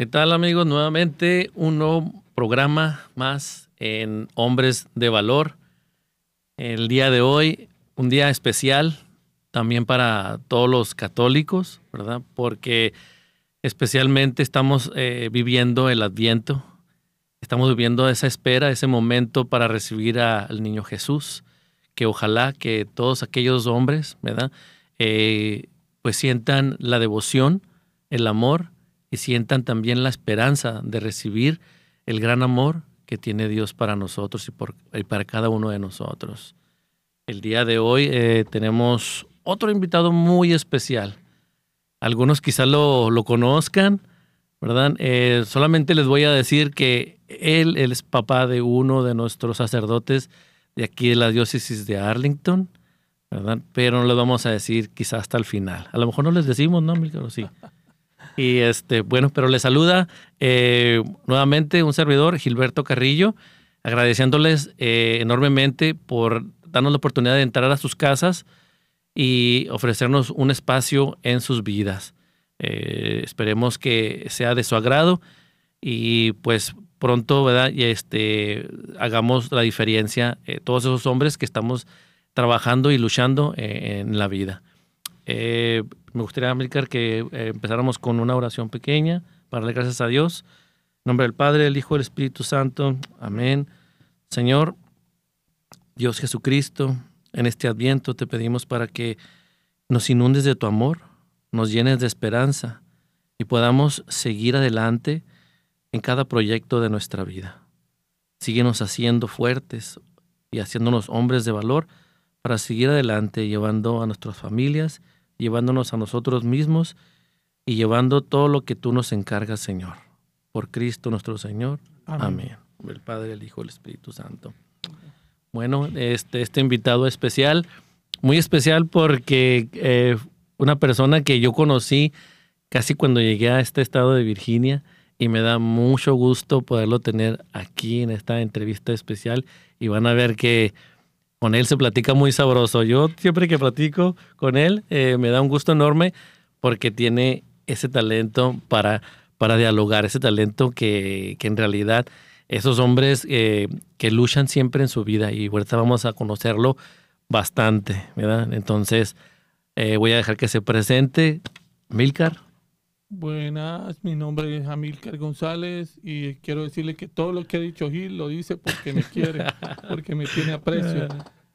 ¿Qué tal amigos? Nuevamente un nuevo programa más en Hombres de Valor. El día de hoy, un día especial también para todos los católicos, ¿verdad? Porque especialmente estamos eh, viviendo el adviento, estamos viviendo esa espera, ese momento para recibir al niño Jesús, que ojalá que todos aquellos hombres, ¿verdad? Eh, pues sientan la devoción, el amor, y sientan también la esperanza de recibir el gran amor que tiene Dios para nosotros y, para cada uno de nosotros. El día de hoy eh, tenemos otro invitado muy especial. Algunos quizás lo, conozcan, ¿verdad? Eh, solamente les voy a decir que él, él, es papá de uno de nuestros sacerdotes de aquí de la diócesis de Arlington, ¿verdad? Pero no les vamos a decir quizás hasta el final. A lo mejor no les decimos, ¿no, Milcar? Sí. Y este, bueno, pero le saluda eh, nuevamente un servidor, Gilberto Carrillo, agradeciéndoles eh, enormemente por darnos la oportunidad de entrar a sus casas y ofrecernos un espacio en sus vidas. Eh, esperemos que sea de su agrado y pues pronto, ¿verdad? Y este, hagamos la diferencia, todos esos hombres que estamos trabajando y luchando en la vida. Me gustaría, Amílcar, que eh, empezáramos con una oración pequeña para darle gracias a Dios. En nombre del Padre, del Hijo del Espíritu Santo. Amén. Señor, Dios Jesucristo, en este adviento te pedimos para que nos inundes de tu amor, nos llenes de esperanza y podamos seguir adelante en cada proyecto de nuestra vida. Síguenos haciendo fuertes y haciéndonos hombres de valor para seguir adelante llevando a nuestras familias llevándonos a nosotros mismos y llevando todo lo que tú nos encargas, Señor. Por Cristo nuestro Señor. Amén. El Padre, el Hijo, el Espíritu Santo. Bueno, este, este invitado especial, muy especial porque eh, una persona que yo conocí casi cuando llegué a este estado de Virginia y me da mucho gusto poderlo tener aquí en esta entrevista especial y van a ver que con él se platica muy sabroso. Yo siempre que platico con él eh, me da un gusto enorme porque tiene ese talento para, para dialogar, ese talento que, en realidad esos hombres eh, que luchan siempre en su vida y ahorita vamos a conocerlo bastante, ¿verdad? Entonces eh, voy a dejar que se presente. Milcar. Buenas, mi nombre es Amilcar González y quiero decirle que todo lo que ha dicho Gil lo dice porque me quiere, porque me tiene aprecio.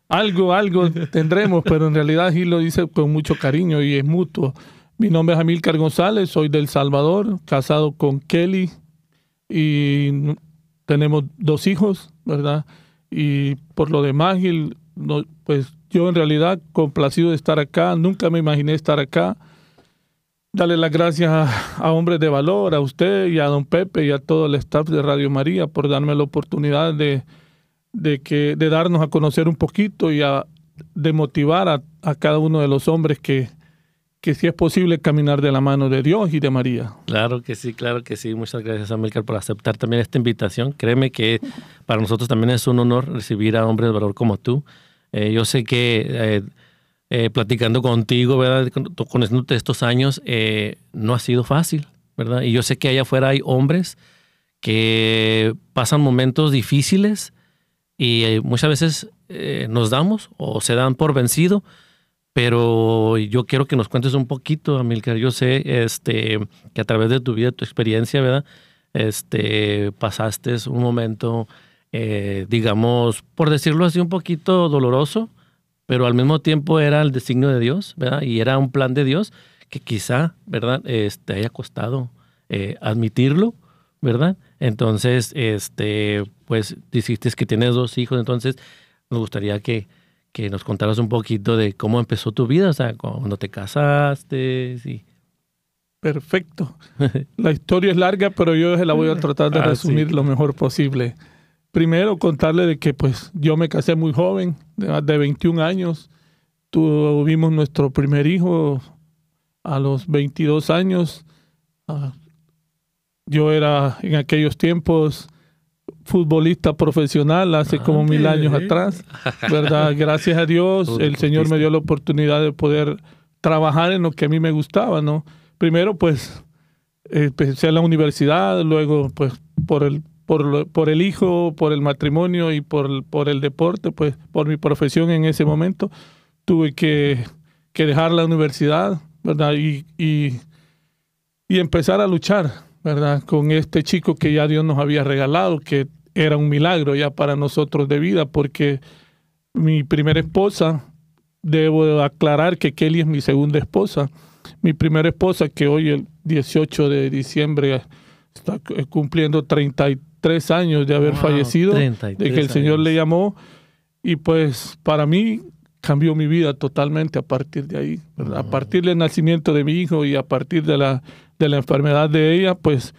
Algo, algo tendremos, pero en realidad Gil lo dice con mucho cariño y es mutuo. Mi nombre es Amilcar González, soy del Salvador, casado con Kelly y tenemos dos hijos, ¿verdad? Y por lo demás, Gil, pues yo en realidad complacido de estar acá, nunca me imaginé estar acá Dale las gracias a, Hombres de Valor, a usted y a don Pepe y a todo el staff de Radio María por darme la oportunidad de, de, que, de darnos a conocer un poquito y a, de motivar a, cada uno de los hombres que, que si es posible caminar de la mano de Dios y de María. Claro que sí, claro que sí. Muchas gracias, Amílcar, por aceptar también esta invitación. Créeme que para nosotros también es un honor recibir a hombres de valor como tú. Eh, yo sé que eh, eh, platicando contigo, ¿verdad? Conociéndote estos años, eh, no ha sido fácil, ¿verdad? Y yo sé que allá afuera hay hombres que pasan momentos difíciles y eh, muchas veces nos damos o se dan por vencido, pero yo quiero que nos cuentes un poquito, Amilcar. Yo sé este, que a través de tu vida, tu experiencia, ¿verdad? Este, pasaste un momento, digamos, por decirlo así, un poquito doloroso, pero al mismo tiempo era el designio de Dios, ¿verdad? Y era un plan de Dios que quizá, ¿verdad? Este, haya costado eh, admitirlo, ¿verdad? Entonces, este, pues dijiste que tienes dos hijos, entonces me gustaría que, que nos contaras un poquito de cómo empezó tu vida, o sea, cuando te casaste, sí. Perfecto. La historia es larga, pero yo la voy a tratar de ah, resumir lo mejor posible primero contarle de que pues yo me casé muy joven, de, de 21 años. Tuvimos nuestro primer hijo a los 22 años. Ah, yo era en aquellos tiempos futbolista profesional hace como ah, mil años atrás, ¿verdad? Gracias a Dios, el Señor me dio la oportunidad de poder trabajar en lo que a mí me gustaba, ¿no? Primero, pues, empecé en la universidad, luego pues por el, por, por el hijo, por el matrimonio y por, por el deporte, pues por mi profesión en ese momento, tuve que, que dejar la universidad, ¿verdad? Y, y, y empezar a luchar, ¿verdad? Con este chico que ya Dios nos había regalado, que era un milagro ya para nosotros de vida, porque mi primera esposa, debo aclarar que Kelly es mi segunda esposa, mi primera esposa, que hoy el 18 de diciembre está cumpliendo 33 años de haber Wow, fallecido, de 33 que el Señor años. le llamó. Y pues para mí cambió mi vida totalmente a partir de ahí. ¿verdad? A partir del nacimiento de mi hijo y a partir de la, de la enfermedad de ella, pues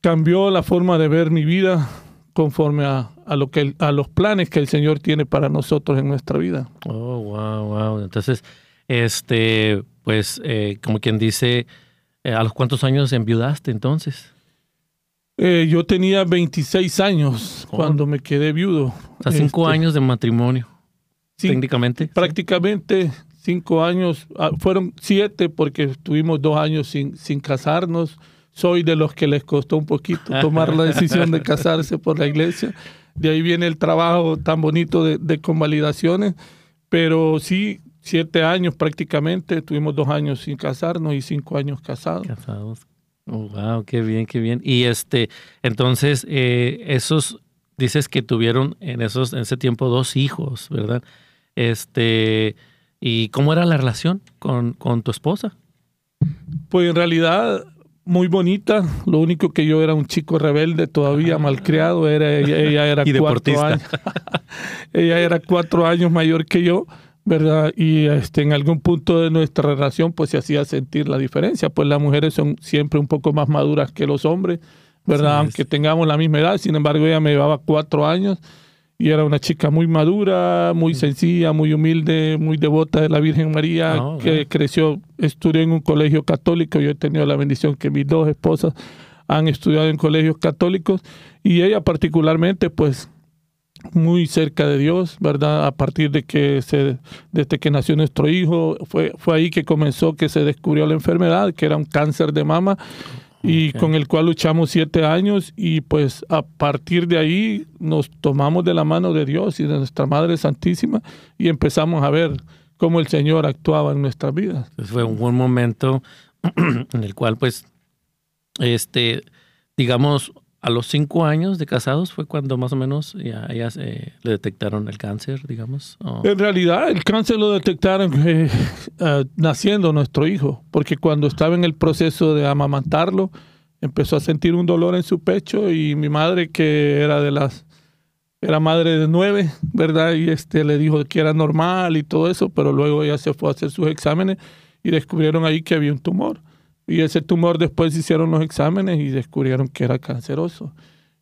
cambió la forma de ver mi vida conforme a, a lo que a los planes que el Señor tiene para nosotros en nuestra vida. Oh, wow, wow. Entonces, este, pues, eh, como quien dice, eh, ¿a los cuántos años enviudaste entonces? Eh, yo tenía 26 años Oh. cuando me quedé viudo. O sea, cinco Este, años de matrimonio, sí, técnicamente. prácticamente cinco años, ah, fueron siete porque estuvimos dos años sin, sin casarnos. Soy de los que les costó un poquito tomar la decisión de casarse por la iglesia. De ahí viene el trabajo tan bonito de, de convalidaciones. Pero sí, siete años prácticamente, tuvimos dos años sin casarnos y cinco años casados. Casados. Oh, wow, qué bien, qué bien. Y este, entonces, eh, esos, dices que tuvieron en esos, en ese tiempo dos hijos, ¿verdad? Este, ¿y cómo era la relación con, con tu esposa? Pues en realidad muy bonita. Lo único que yo era un chico rebelde, todavía malcriado. Era, ella, ella era Y cuatro deportista. años. ella era cuatro años mayor que yo, ¿verdad? Y este, en algún punto de nuestra relación, pues se hacía sentir la diferencia. Pues las mujeres son siempre un poco más maduras que los hombres, ¿verdad? Aunque tengamos la misma edad. Sin embargo, ella me llevaba cuatro años. Y era una chica muy madura, muy sencilla, muy humilde, muy devota de la Virgen María, Oh, que creció, estudió en un colegio católico. Yo he tenido la bendición que mis dos esposas han estudiado en colegios católicos y ella particularmente, pues, muy cerca de Dios, ¿verdad? A partir de que se, desde que nació nuestro hijo, fue, fue ahí que comenzó que se descubrió la enfermedad, que era un cáncer de mama y con el cual luchamos siete años y pues a partir de ahí nos tomamos de la mano de Dios y de nuestra Madre Santísima y empezamos a ver cómo el Señor actuaba en nuestras vidas. Pues fue un buen momento en el cual, pues, este, digamos, a los cinco años de casados fue cuando más o menos ya ellas eh, le detectaron el cáncer, digamos. En realidad, el cáncer lo detectaron eh, eh, naciendo nuestro hijo, porque cuando estaba en el proceso de amamantarlo, empezó a sentir un dolor en su pecho y mi madre, que era de las, era madre de nueve, ¿verdad? Y este le dijo que era normal y todo eso, pero luego ella se fue a hacer sus exámenes y descubrieron ahí que había un tumor. Y ese tumor después hicieron los exámenes y descubrieron que era canceroso.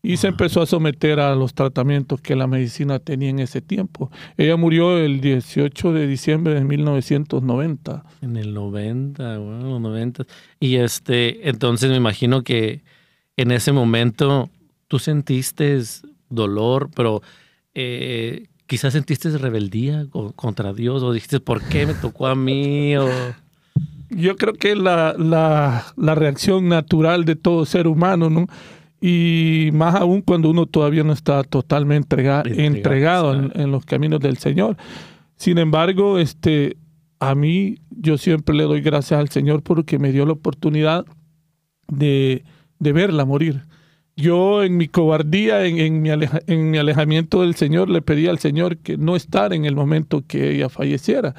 Y se empezó a someter a los tratamientos que la medicina tenía en ese tiempo. Ella murió el 18 de diciembre de 1990. En el 90, bueno, los 90. Y este, entonces me imagino que en ese momento tú sentiste dolor, pero eh, quizás sentiste rebeldía co- contra Dios o dijiste, ¿por qué me tocó a mí? O, Yo creo que es la, la, la reacción natural de todo ser humano, ¿no? Y más aún cuando uno todavía no está totalmente entrega- Entregado, en los caminos del Señor. Sin embargo, este, a mí yo siempre le doy gracias al Señor porque me dio la oportunidad de, de verla morir. Yo en mi cobardía, en, en mi aleja- en mi alejamiento del Señor, le pedí al Señor que no estar en el momento que ella falleciera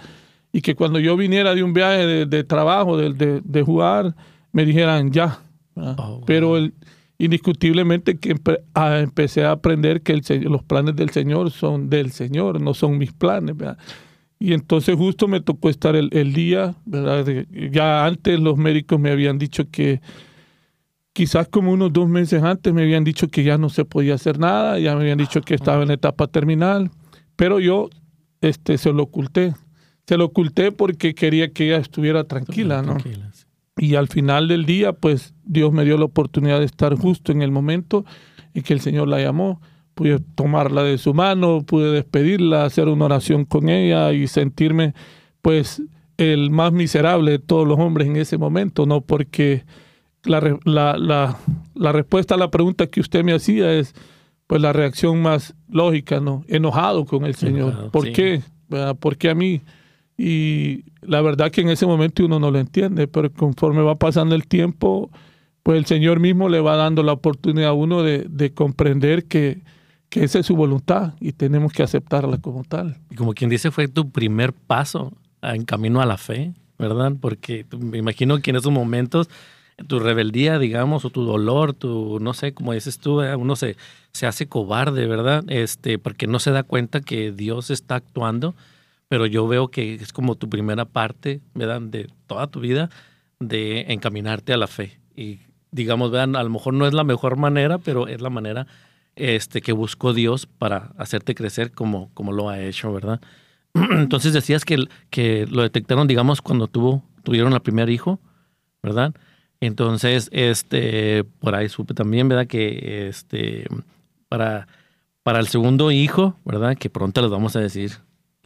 y que cuando yo viniera de un viaje de, de trabajo, de, de- de jugar, me dijeran ya. Oh, wow. Pero el- indiscutiblemente que empe- a- empecé a aprender que el, los planes del Señor son del Señor, no son mis planes. ¿verdad? Y entonces justo me tocó estar el, el día, ¿verdad? Ya antes los médicos me habían dicho que quizás como unos dos meses antes me habían dicho que ya no se podía hacer nada, ya me habían dicho que estaba en la etapa terminal, pero yo este, se lo oculté. Se lo oculté porque quería que ella estuviera tranquila, ¿no? Tranquila, sí. Y al final del día, pues Dios me dio la oportunidad de estar justo en el momento en que el Señor la llamó. Pude tomarla de su mano, pude despedirla, hacer una oración con ella y sentirme, pues, el más miserable de todos los hombres en ese momento, ¿no? Porque la, la, la, respuesta a la pregunta que usted me hacía es pues la reacción más lógica, ¿no? Enojado con el Señor. ¿Por qué? ¿Por qué a mí? Y la verdad que en ese momento uno no lo entiende, pero conforme va pasando el tiempo, pues el Señor mismo le va dando la oportunidad a uno de, de comprender que, que esa es su voluntad y tenemos que aceptarla como tal. Y como quien dice, fue tu primer paso en camino a la fe, ¿verdad? Porque me imagino que en esos momentos tu rebeldía, digamos, o tu dolor, tu, no sé, como dices tú, eh, uno se, se hace cobarde, ¿verdad? Este, porque no se da cuenta que Dios está actuando, pero yo veo que es como tu primera parte, ¿verdad? De toda tu vida, de encaminarte a la fe. Y digamos, vean, a lo mejor no es la mejor manera, pero es la manera este, que buscó Dios para hacerte crecer como, como lo ha hecho, ¿verdad? Entonces decías que, que lo detectaron, digamos, cuando tuvo, tuvieron al primer hijo, ¿verdad? Entonces, este, por ahí supe también, ¿verdad? Que este, para, para el segundo hijo, ¿verdad? Que pronto les vamos a decir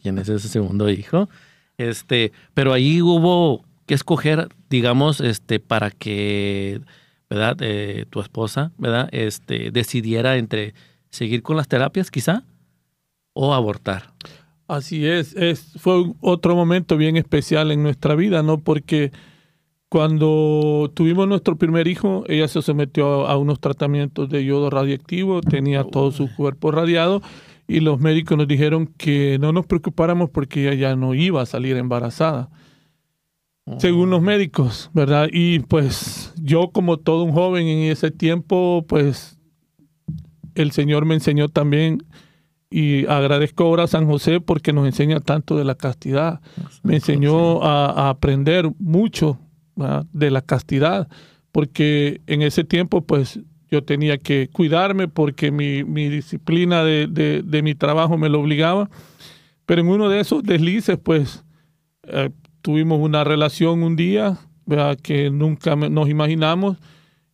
quién es ese segundo hijo. Este, pero ahí hubo que escoger, digamos, este, para que ¿verdad? Eh, tu esposa, ¿verdad? Este, decidiera entre seguir con las terapias quizá o abortar. Así es, es, fue otro momento bien especial en nuestra vida, ¿no? Porque cuando tuvimos nuestro primer hijo, ella se sometió a, unos tratamientos de yodo radioactivo, tenía todo su cuerpo radiado y los médicos nos dijeron que no nos preocupáramos porque ella ya no iba a salir embarazada según los médicos, ¿verdad? Y pues yo como todo un joven en ese tiempo, pues el Señor me enseñó también y agradezco ahora a San José porque nos enseña tanto de la castidad. Me enseñó a, aprender mucho de la castidad porque en ese tiempo pues yo tenía que cuidarme porque mi, disciplina de, de, mi trabajo me lo obligaba. Pero en uno de esos deslices pues... Eh, tuvimos una relación un día que nunca nos imaginamos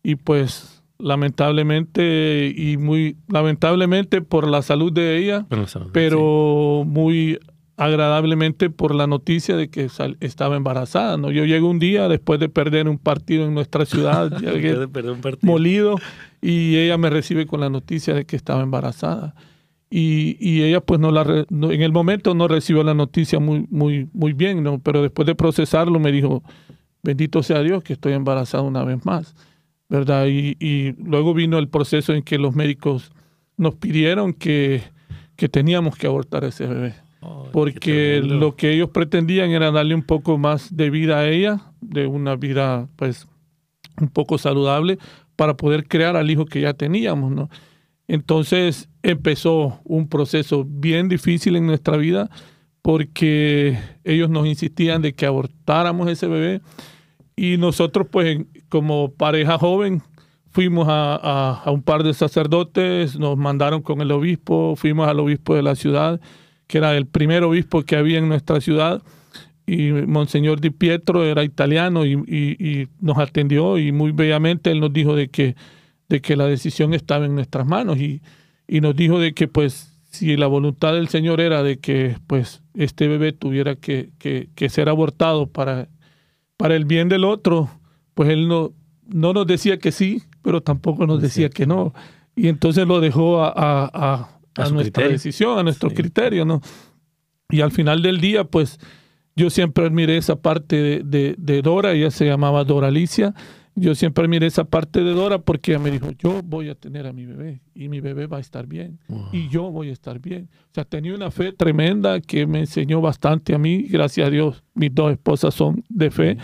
y pues lamentablemente y muy lamentablemente por la salud de ella, pero muy agradablemente por la noticia de que estaba embarazada. ¿no? Yo llego un día después de perder un partido en nuestra ciudad, molido, y ella me recibe con la noticia de que estaba embarazada y, ella pues no la en el momento no recibió la noticia muy muy muy bien no pero después de procesarlo me dijo bendito sea Dios que estoy embarazada una vez más verdad y, luego vino el proceso en que los médicos nos pidieron que, que teníamos que abortar ese bebé porque lo que ellos pretendían era darle un poco más de vida a ella de una vida pues un poco saludable para poder crear al hijo que ya teníamos no entonces empezó un proceso bien difícil en nuestra vida porque ellos nos insistían de que abortáramos ese bebé y nosotros pues como pareja joven fuimos a, un par de sacerdotes, nos mandaron con el obispo, fuimos al obispo de la ciudad, que era el primer obispo que había en nuestra ciudad, y Monseñor Di Pietro era italiano y, y nos atendió y muy bellamente él nos dijo de que de que la decisión estaba en nuestras manos y, y nos dijo de que pues si la voluntad del Señor era de que pues este bebé tuviera que, que, ser abortado para, para el bien del otro, pues él no, no nos decía que sí, pero tampoco nos decía que no. Y entonces lo dejó a, a, a, nuestra decisión, a nuestro criterio, ¿no? Y al final del día, pues yo siempre admiré esa parte de, de, de Dora, ella se llamaba Dora Alicia, yo siempre miré esa parte de Dora porque ella me dijo, yo voy a tener a mi bebé y mi bebé va a estar bien y yo voy a estar bien. O sea, tenía una fe tremenda que me enseñó bastante a mí. Gracias a Dios, mis dos esposas son de fe.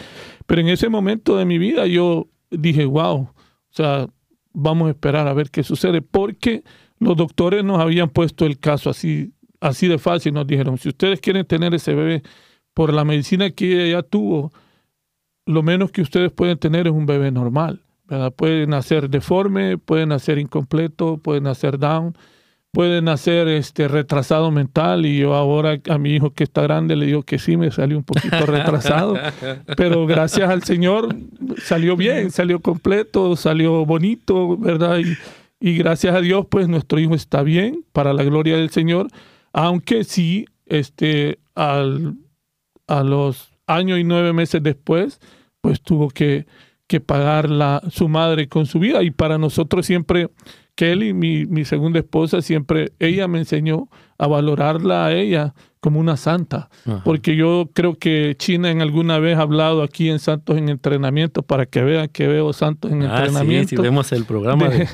Pero en ese momento de mi vida yo dije, wow, o sea, vamos a esperar a ver qué sucede porque los doctores nos habían puesto el caso así, así de fácil. Nos dijeron, si ustedes quieren tener ese bebé por la medicina que ella tuvo, lo menos que ustedes pueden tener es un bebé normal. ¿verdad? Pueden nacer deforme, pueden nacer incompleto, pueden nacer down, pueden nacer este, retrasado mental. Y yo ahora a mi hijo que está grande le digo que sí, me salió un poquito retrasado. pero gracias al Señor salió bien, salió completo, salió bonito, ¿verdad? Y, y gracias a Dios, pues nuestro hijo está bien, para la gloria del Señor. Aunque sí, este, al, a los año y nueve meses después, pues tuvo que, que pagar la, su madre con su vida. Y para nosotros siempre, Kelly, mi, mi segunda esposa, siempre, ella me enseñó a valorarla a ella como una santa. Porque yo creo que China en alguna vez ha hablado aquí en Santos en Entrenamiento para que vean que veo Santos en ah, Entrenamiento. Sí, vemos el programa de,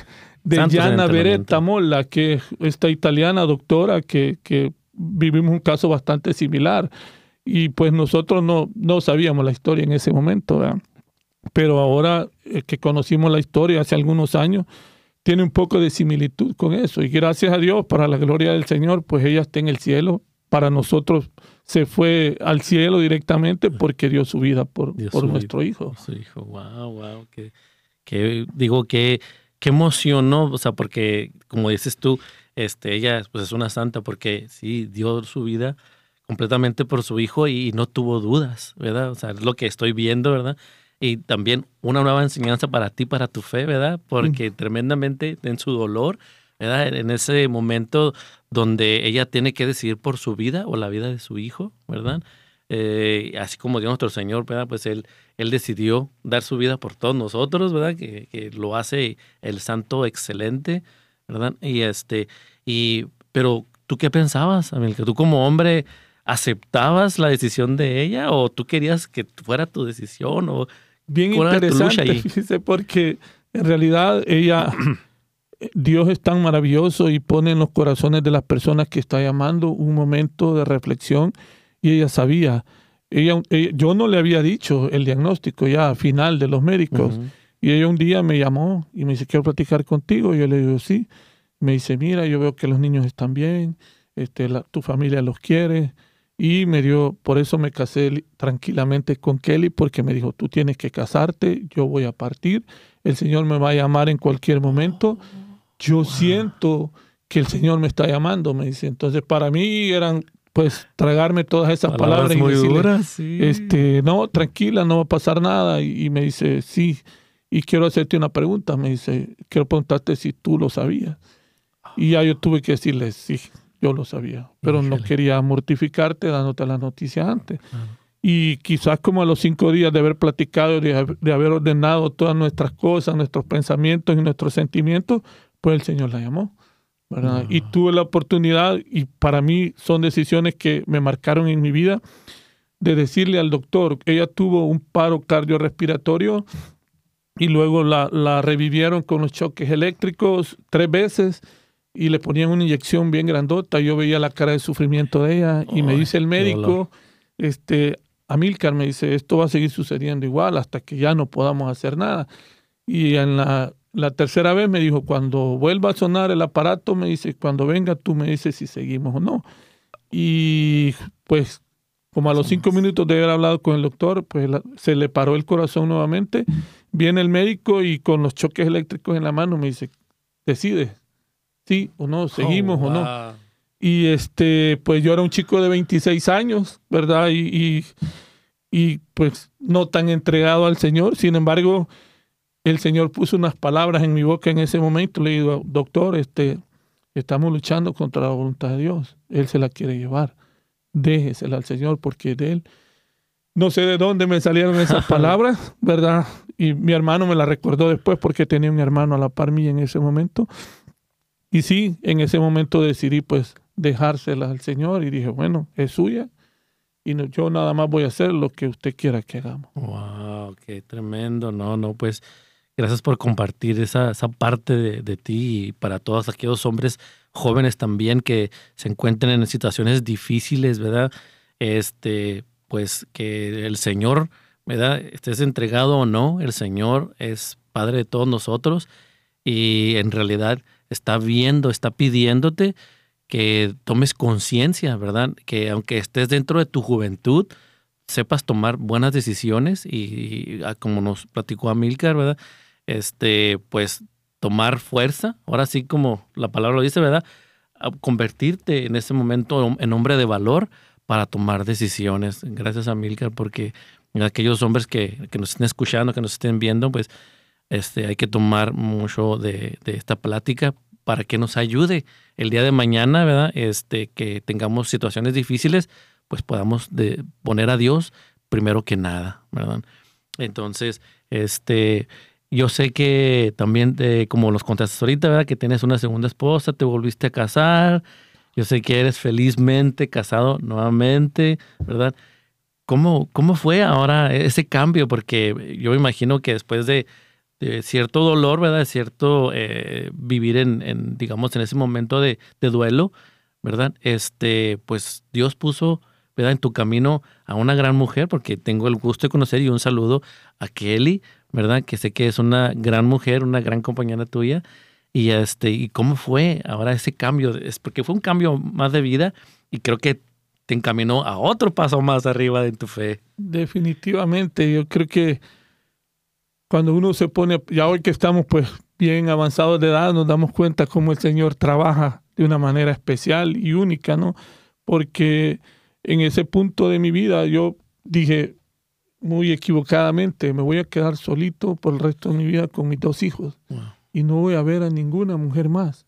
de, Yana Beretta Molla, que es esta italiana doctora que, que vivimos un caso bastante similar. Y pues nosotros no, no sabíamos la historia en ese momento, pero ahora eh, que conocimos la historia hace algunos años, tiene un poco de similitud con eso. Y gracias a Dios, para la gloria del Señor, pues ella está en el cielo para nosotros se fue al cielo directamente porque dio su vida por, por nuestro hijo. Su hijo, wow, wow, que, digo que qué emoción, ¿no? O sea, porque como dices tú, este, ella pues es una santa porque sí dio su vida completamente por su hijo y no tuvo dudas, ¿verdad? O sea, es lo que estoy viendo, ¿verdad? Y también una nueva enseñanza para ti, para tu fe, ¿verdad? Porque tremendamente en su dolor, ¿verdad? En ese momento donde ella tiene que decidir por su vida o la vida de su hijo, ¿verdad? Eh, así como Dios nuestro Señor, ¿verdad? Pues él, él decidió dar su vida por todos nosotros, ¿verdad? Que, lo hace el santo excelente, ¿verdad? Y este, y, pero tú qué pensabas, que tú como hombre aceptabas la decisión de ella o tú querías que fuera tu decisión o bien interesante, porque en realidad ella Dios es tan maravilloso y pone en los corazones de las personas que está llamando un momento de reflexión y ella sabía. Ella, yo no le había dicho el diagnóstico ya final de los médicos y ella un día me llamó y me dice, quiero platicar contigo. Y yo le digo, sí. Me dice, mira, yo veo que los niños están bien, este, tu familia los quiere. Y me dio, por eso me casé tranquilamente con Kelly, porque me dijo, tú tienes que casarte, yo voy a partir, el Señor me va a llamar en cualquier momento yo siento que el Señor me está llamando, me dice. Entonces, para mí eran, pues, tragarme todas esas palabras, muy duras, sí. este, no, tranquila, no va a pasar nada. Y, me dice, sí, y quiero hacerte una pregunta. Me dice, quiero preguntarte si tú lo sabías. Y ya yo tuve que decirle, sí, yo lo sabía, pero no quería mortificarte dándote la noticia antes. Y quizás como a los cinco días de haber platicado, de, de haber ordenado todas nuestras cosas, nuestros pensamientos y nuestros sentimientos, pues el Señor la llamó. ¿Verdad? Y tuve la oportunidad, y para mí son decisiones que me marcaron en mi vida, de decirle al doctor, ella tuvo un paro cardiorrespiratorio y luego la, la revivieron con los choques eléctricos tres veces y le ponían una inyección bien grandota. Yo veía la cara de sufrimiento de ella y me dice el médico, este, Amilcar me dice, esto va a seguir sucediendo igual hasta que ya no podamos hacer nada. Y en la la tercera vez me dijo, cuando vuelva a sonar el aparato, me dice, cuando venga tú me dices si seguimos o no. Y pues como a los cinco minutos de haber hablado con el doctor, pues se le paró el corazón nuevamente. Viene el médico y con los choques eléctricos en la mano me dice, decide, sí o no, seguimos o no. Oh, y este, pues yo era un chico de 26 años, ¿verdad? Y, y, y pues no tan entregado al Señor. Sin embargo, el Señor puso unas palabras en mi boca en ese momento. Le digo, doctor, este, estamos luchando contra la voluntad de Dios. Él se la quiere llevar. Déjesela al Señor porque de Él. No sé de dónde me salieron esas palabras, ¿verdad? Y mi hermano me la recordó después porque tenía un hermano a la par mía en ese momento. Y sí, en ese momento decidí pues dejársela al Señor y dije, bueno, es suya y yo nada más voy a hacer lo que usted quiera que hagamos. Wow, qué tremendo. No, no, pues Gracias por compartir esa, esa parte de, de, ti y para todos aquellos hombres jóvenes también que se encuentren en situaciones difíciles, ¿verdad? Este, pues que el Señor, ¿verdad? Estés entregado o no, el Señor es Padre de todos nosotros y en realidad está viendo, está pidiéndote que tomes conciencia, ¿verdad? Que aunque estés dentro de tu juventud, sepas tomar buenas decisiones y, y como nos platicó Amilcar, ¿verdad? Este, pues tomar fuerza, ahora sí como la palabra lo dice, ¿verdad? convertirte en ese momento en hombre de valor para tomar decisiones. Gracias a Milcar porque aquellos hombres que, que, nos estén escuchando, que nos estén viendo, pues este, hay que tomar mucho de, de, esta plática para que nos ayude el día de mañana, ¿verdad? Este, que tengamos situaciones difíciles, pues podamos de poner a Dios primero que nada, ¿verdad? Entonces, Este, yo sé que también, como los contaste ahorita, ¿verdad? Que tienes una segunda esposa, te volviste a casar. Yo sé que eres felizmente casado nuevamente, ¿verdad? ¿Cómo, cómo fue ahora ese cambio? Porque yo me imagino que después de, cierto dolor, ¿verdad? De cierto eh, vivir en, digamos, en ese momento de, de, duelo, ¿verdad? Este, pues Dios puso, ¿verdad? En tu camino a una gran mujer, porque tengo el gusto de conocer y un saludo a Kelly, ¿verdad? Que sé que es una gran mujer, una gran compañera tuya. Y, este, ¿y cómo fue ahora ese cambio? Es porque fue un cambio más de vida y creo que te encaminó a otro paso más arriba de tu fe. Definitivamente, yo creo que cuando uno se pone, ya hoy que estamos pues bien avanzados de edad, nos damos cuenta cómo el Señor trabaja de una manera especial y única, ¿no? Porque en ese punto de mi vida yo dije, muy equivocadamente, me voy a quedar solito por el resto de mi vida con mis dos hijos y no voy a ver a ninguna mujer más.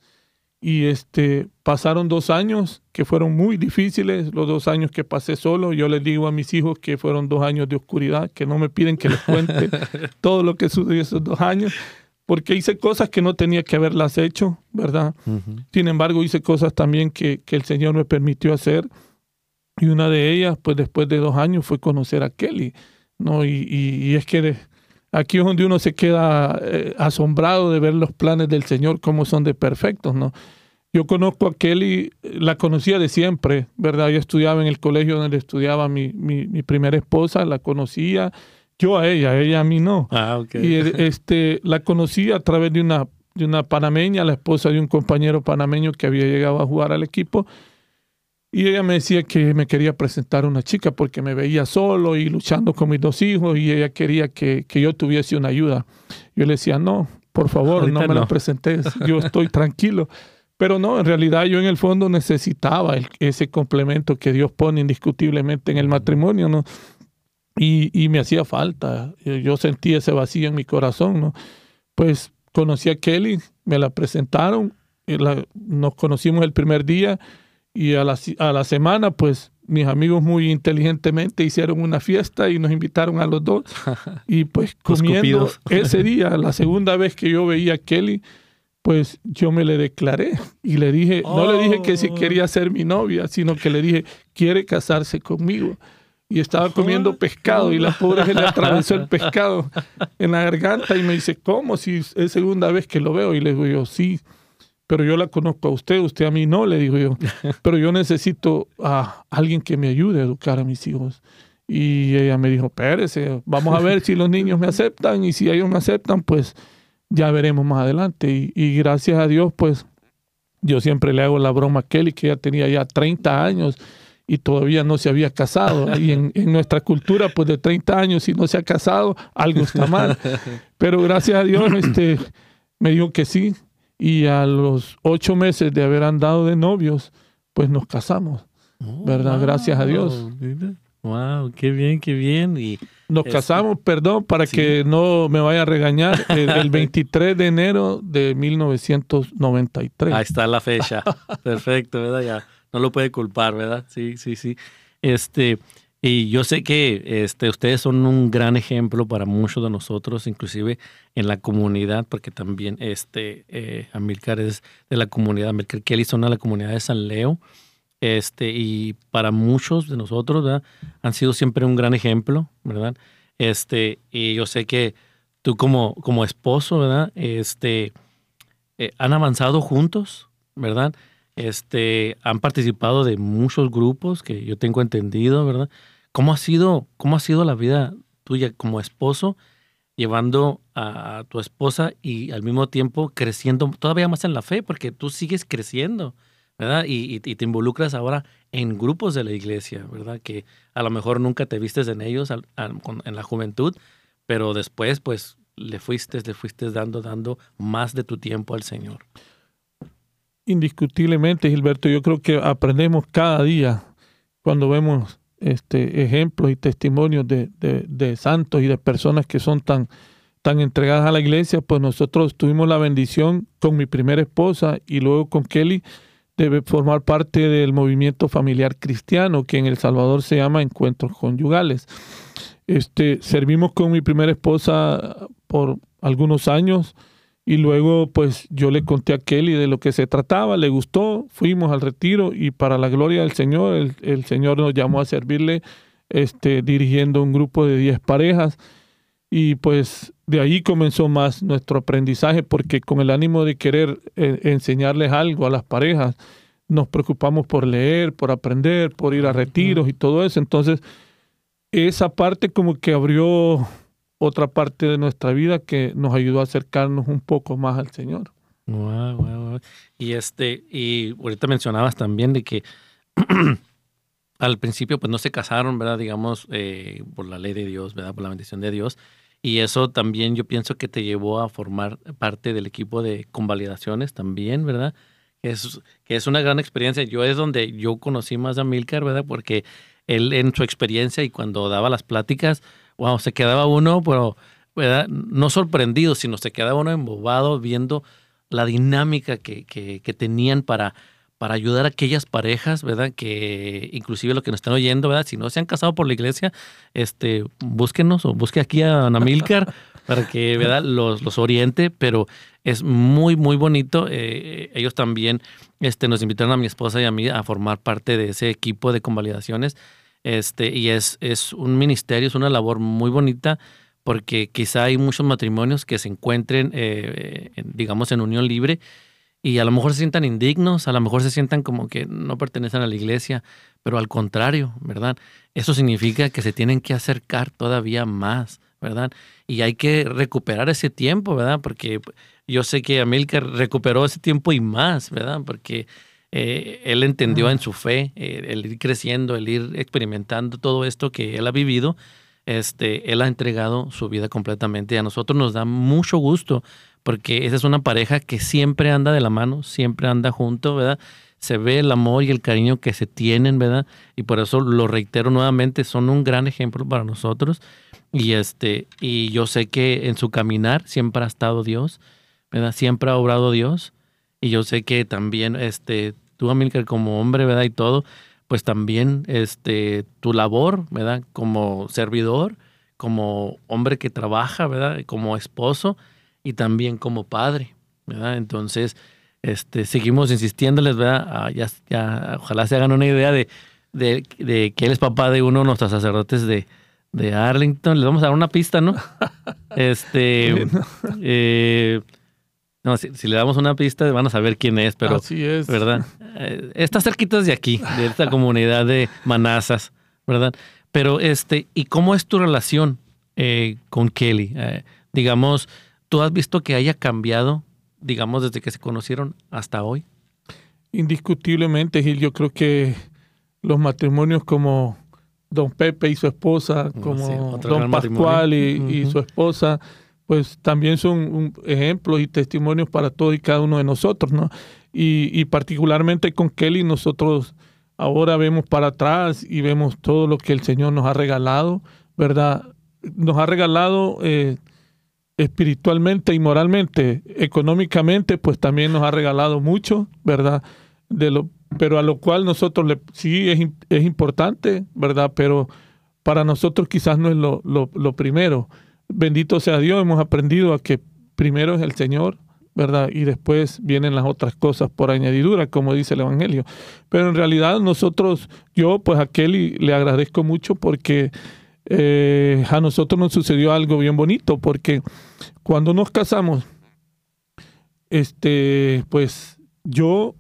Y este, pasaron dos años que fueron muy difíciles, los dos años que pasé solo. Yo les digo a mis hijos que fueron dos años de oscuridad, que no me piden que les cuente todo lo que sucedió esos dos años, porque hice cosas que no tenía que haberlas hecho, ¿verdad? Sin embargo, hice cosas también que, que el Señor me permitió hacer. Y una de ellas, pues después de dos años, fue conocer a Kelly. ¿No? Y, y, es que aquí es donde uno se queda eh, asombrado de ver los planes del Señor, cómo son de perfectos, ¿no? Yo conozco a Kelly, la conocía de siempre, ¿verdad? Yo estudiaba en el colegio donde estudiaba mi, mi, mi primera esposa, la conocía, yo a ella, ella a mí no. Ah, okay. Y este, la conocí a través de una, de una panameña, la esposa de un compañero panameño que había llegado a jugar al equipo. Y ella me decía que me quería presentar a una chica porque me veía solo y luchando con mis dos hijos y ella quería que, que yo tuviese una ayuda. Yo le decía, no, por favor, no me no. la presentes, yo estoy tranquilo. Pero no, en realidad yo en el fondo necesitaba el, ese complemento que Dios pone indiscutiblemente en el matrimonio, ¿no? Y, y, me hacía falta, yo sentí ese vacío en mi corazón, ¿no? Pues conocí a Kelly, me la presentaron, la, nos conocimos el primer día y a la, a la semana, pues mis amigos muy inteligentemente hicieron una fiesta y nos invitaron a los dos. Y pues comiendo ese día, la segunda vez que yo veía a Kelly, pues yo me le declaré y le dije, oh. no le dije que si oh. quería ser mi novia, sino que le dije, quiere casarse conmigo. Y estaba comiendo pescado y la pobre se le atravesó el pescado en la garganta y me dice, ¿cómo? Si es segunda vez que lo veo. Y le digo yo, sí pero yo la conozco a usted, usted a mí no, le digo yo, pero yo necesito a alguien que me ayude a educar a mis hijos. Y ella me dijo, espérese, vamos a ver si los niños me aceptan y si ellos me aceptan, pues ya veremos más adelante. Y, y gracias a Dios, pues yo siempre le hago la broma a Kelly, que ya tenía ya 30 años y todavía no se había casado. Y en, en, nuestra cultura, pues de 30 años, si no se ha casado, algo está mal. Pero gracias a Dios, este, me dijo que sí, y a los ocho meses de haber andado de novios, pues nos casamos, oh, ¿verdad? Wow. Gracias a Dios. Wow, qué bien, qué bien. Y nos casamos, perdón, para sí. que no me vaya a regañar, el, el, 23 de enero de 1993. Ahí está la fecha. Perfecto, ¿verdad? Ya no lo puede culpar, ¿verdad? Sí, sí, sí. Este, y yo sé que este, ustedes son un gran ejemplo para muchos de nosotros, inclusive en la comunidad, porque también este, eh, Amilcar es de la comunidad, Amilcar Kelly son de la comunidad de San Leo. Este, y para muchos de nosotros ¿verdad? han sido siempre un gran ejemplo, ¿verdad? Este, y yo sé que tú como, como esposo, ¿verdad? Este, eh, han avanzado juntos, ¿verdad? Este, han participado de muchos grupos que yo tengo entendido, ¿verdad? ¿Cómo ha sido, cómo ha sido la vida tuya como esposo, llevando a tu esposa y al mismo tiempo creciendo todavía más en la fe, porque tú sigues creciendo, ¿verdad? Y, te involucras ahora en grupos de la iglesia, ¿verdad? Que a lo mejor nunca te vistes en ellos al, al, en la juventud, pero después, pues, le fuiste, le fuiste dando, dando más de tu tiempo al Señor. Indiscutiblemente, Gilberto, yo creo que aprendemos cada día cuando vemos este, ejemplos y testimonios de, de, santos y de personas que son tan, tan entregadas a la iglesia, pues nosotros tuvimos la bendición con mi primera esposa y luego con Kelly de formar parte del movimiento familiar cristiano que en El Salvador se llama Encuentros Conyugales. Este, servimos con mi primera esposa por algunos años y luego pues yo le conté a Kelly de lo que se trataba, le gustó, fuimos al retiro y para la gloria del Señor, el, el Señor nos llamó a servirle este, dirigiendo un grupo de 10 parejas y pues de ahí comenzó más nuestro aprendizaje porque con el ánimo de querer eh, enseñarles algo a las parejas, nos preocupamos por leer, por aprender, por ir a retiros y todo eso. Entonces, esa parte como que abrió otra parte de nuestra vida que nos ayudó a acercarnos un poco más al Señor. Y este, y ahorita mencionabas también de que al principio pues no se casaron, ¿verdad? Digamos, eh, por la ley de Dios, ¿verdad? Por la bendición de Dios. Y eso también yo pienso que te llevó a formar parte del equipo de convalidaciones también, ¿verdad? Que es, que es una gran experiencia. Yo es donde yo conocí más a Milcar, ¿verdad? Porque él en su experiencia y cuando daba las pláticas, wow, se quedaba uno, pero, ¿verdad? No sorprendido, sino se quedaba uno embobado viendo la dinámica que, que, que tenían para para ayudar a aquellas parejas, ¿verdad? Que inclusive los que nos están oyendo, ¿verdad? Si no se han casado por la iglesia, este, búsquenos o busque aquí a Ana Milcar para que, ¿verdad? Los, los oriente, pero es muy, muy bonito. Eh, ellos también este, nos invitaron a mi esposa y a mí a formar parte de ese equipo de convalidaciones. Este, y es, es un ministerio, es una labor muy bonita porque quizá hay muchos matrimonios que se encuentren, eh, digamos, en unión libre y a lo mejor se sientan indignos, a lo mejor se sientan como que no pertenecen a la iglesia, pero al contrario, ¿verdad? Eso significa que se tienen que acercar todavía más, ¿verdad? Y hay que recuperar ese tiempo, ¿verdad? Porque yo sé que Amilcar recuperó ese tiempo y más, ¿verdad? Porque eh, él entendió en su fe eh, el ir creciendo, el ir experimentando todo esto que él ha vivido. Este, él ha entregado su vida completamente. Y a nosotros nos da mucho gusto porque esa es una pareja que siempre anda de la mano, siempre anda junto, ¿verdad? Se ve el amor y el cariño que se tienen, ¿verdad? Y por eso lo reitero nuevamente, son un gran ejemplo para nosotros. Y este, y yo sé que en su caminar siempre ha estado Dios, ¿verdad? Siempre ha obrado Dios. Y yo sé que también, este, tú, Amilcar, como hombre, ¿verdad? Y todo, pues también, este, tu labor, ¿verdad? Como servidor, como hombre que trabaja, ¿verdad? Como esposo, y también como padre, ¿verdad? Entonces, este, seguimos insistiéndoles, ¿verdad? Ah, ya, ya, ojalá se hagan una idea de, de, que él es papá de uno de nuestros sacerdotes de, de Arlington. Les vamos a dar una pista, ¿no? Este, eh, no, si, le damos una pista van a saber quién es, pero, Así es. ¿verdad? Eh, está cerquita de aquí, de esta comunidad de manazas, ¿verdad? Pero, este, ¿y cómo es tu relación eh, con Kelly? digamos, ¿Tú has visto que haya cambiado, digamos, desde que se conocieron hasta hoy? Indiscutiblemente, Gil, yo creo que los matrimonios como don Pepe y su esposa, como don Pascual y, su esposa, pues también son ejemplos y testimonios para todos y cada uno de nosotros, ¿no? Y, particularmente con Kelly, nosotros ahora vemos para atrás y vemos todo lo que el Señor nos ha regalado, ¿verdad? Nos ha regalado eh, espiritualmente y moralmente, económicamente, pues también nos ha regalado mucho, ¿verdad? De lo, pero a lo cual nosotros le, sí es, importante, ¿verdad? Pero para nosotros quizás no es lo, primero. Bendito sea Dios, hemos aprendido a que primero es el Señor, ¿verdad? Y después vienen las otras cosas por añadidura, como dice el Evangelio. Pero en realidad nosotros, yo pues a Kelly le agradezco mucho porque eh, a nosotros nos sucedió algo bien bonito porque cuando nos casamos, este, pues yo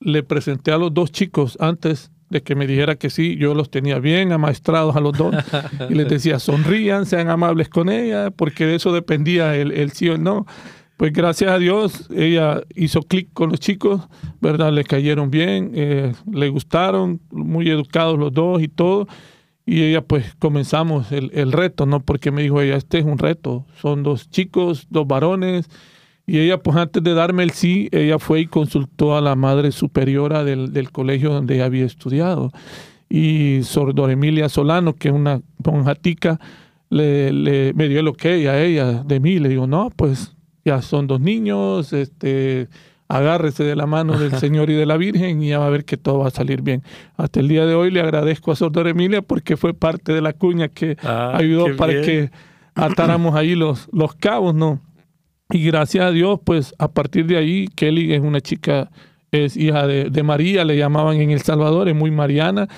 le presenté a los dos chicos antes que me dijera que sí, yo los tenía bien amaestrados a los dos y les decía, sonrían, sean amables con ella, porque de eso dependía el, el sí o el no. Pues gracias a Dios, ella hizo clic con los chicos, ¿verdad? Le cayeron bien, eh, le gustaron, muy educados los dos y todo. Y ella pues comenzamos el, el, reto, ¿no? Porque me dijo ella, este es un reto, son dos chicos, dos varones. Y ella pues antes de darme el sí, ella fue y consultó a la madre superiora del, del colegio donde ella había estudiado. Y Sordor Emilia Solano, que es una monjatica, le, le, me dio el ok a ella de mí. Le digo, no, pues ya son dos niños, este, agárrese de la mano del Señor y de la Virgen y ya va a ver que todo va a salir bien. Hasta el día de hoy le agradezco a Sordor Emilia porque fue parte de la cuña que Ah, ayudó para bien. que atáramos ahí los, los cabos, ¿no? Y gracias a Dios, pues a partir de ahí, Kelly es una chica, es hija de, María, le llamaban en El Salvador, es muy mariana,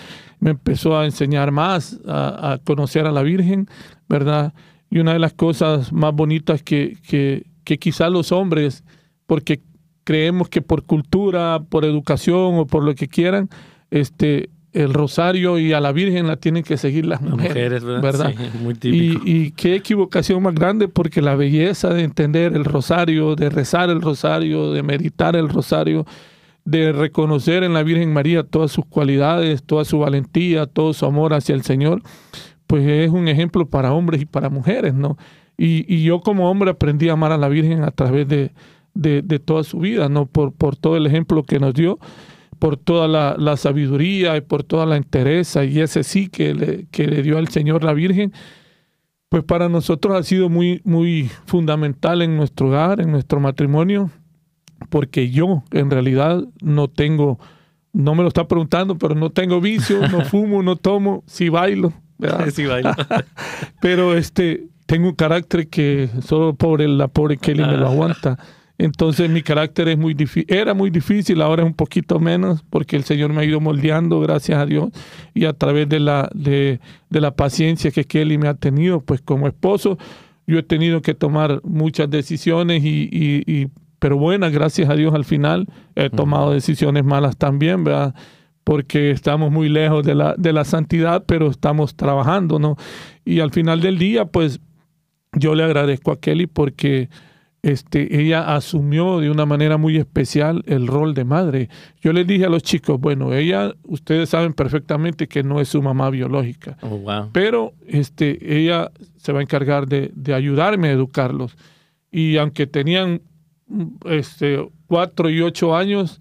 me empezó a enseñar más, a, conocer a la Virgen, ¿verdad? Y una de las cosas más bonitas que, que, que quizá los hombres, porque creemos que por cultura, por educación o por lo que quieran, este, el rosario y a la Virgen la tienen que seguir las Las mujeres, mujeres, ¿verdad? ¿verdad? Sí, muy Y, qué equivocación más grande, porque la belleza de entender el rosario, de rezar el rosario, de meditar el rosario, de reconocer en la Virgen María todas sus cualidades, toda su valentía, todo su amor hacia el Señor, pues es un ejemplo para hombres y para mujeres, ¿no? Y, y yo como hombre aprendí a amar a la Virgen a través de, de, de toda su vida, ¿no? Por, por todo el ejemplo que nos dio, por toda la, la sabiduría y por toda la entereza y ese sí que le, que le dio al Señor la Virgen, pues para nosotros ha sido muy, muy fundamental en nuestro hogar, en nuestro matrimonio, porque yo en realidad no tengo, no me lo está preguntando, pero no tengo vicio, no fumo, no tomo, sí bailo, ¿verdad? Sí, baila. pero este tengo un carácter que solo pobre la pobre Kelly me lo aguanta. Entonces mi carácter es muy difícil, era muy difícil, ahora es un poquito menos, porque el Señor me ha ido moldeando, gracias a Dios, y a través de la, de, de la paciencia que Kelly me ha tenido, pues como esposo, yo he tenido que tomar muchas decisiones y, y- y- pero buenas, gracias a Dios al final, he tomado decisiones malas también, ¿verdad? porque estamos muy lejos de la, de la santidad, pero estamos trabajando, ¿no? Y al final del día, pues yo le agradezco a Kelly porque este, ella asumió de una manera muy especial el rol de madre. Yo les dije a los chicos, bueno, ella, ustedes saben perfectamente que no es su mamá biológica, Oh, wow. pero este, ella se va a encargar de, de ayudarme a educarlos. Y aunque tenían este, cuatro y ocho años,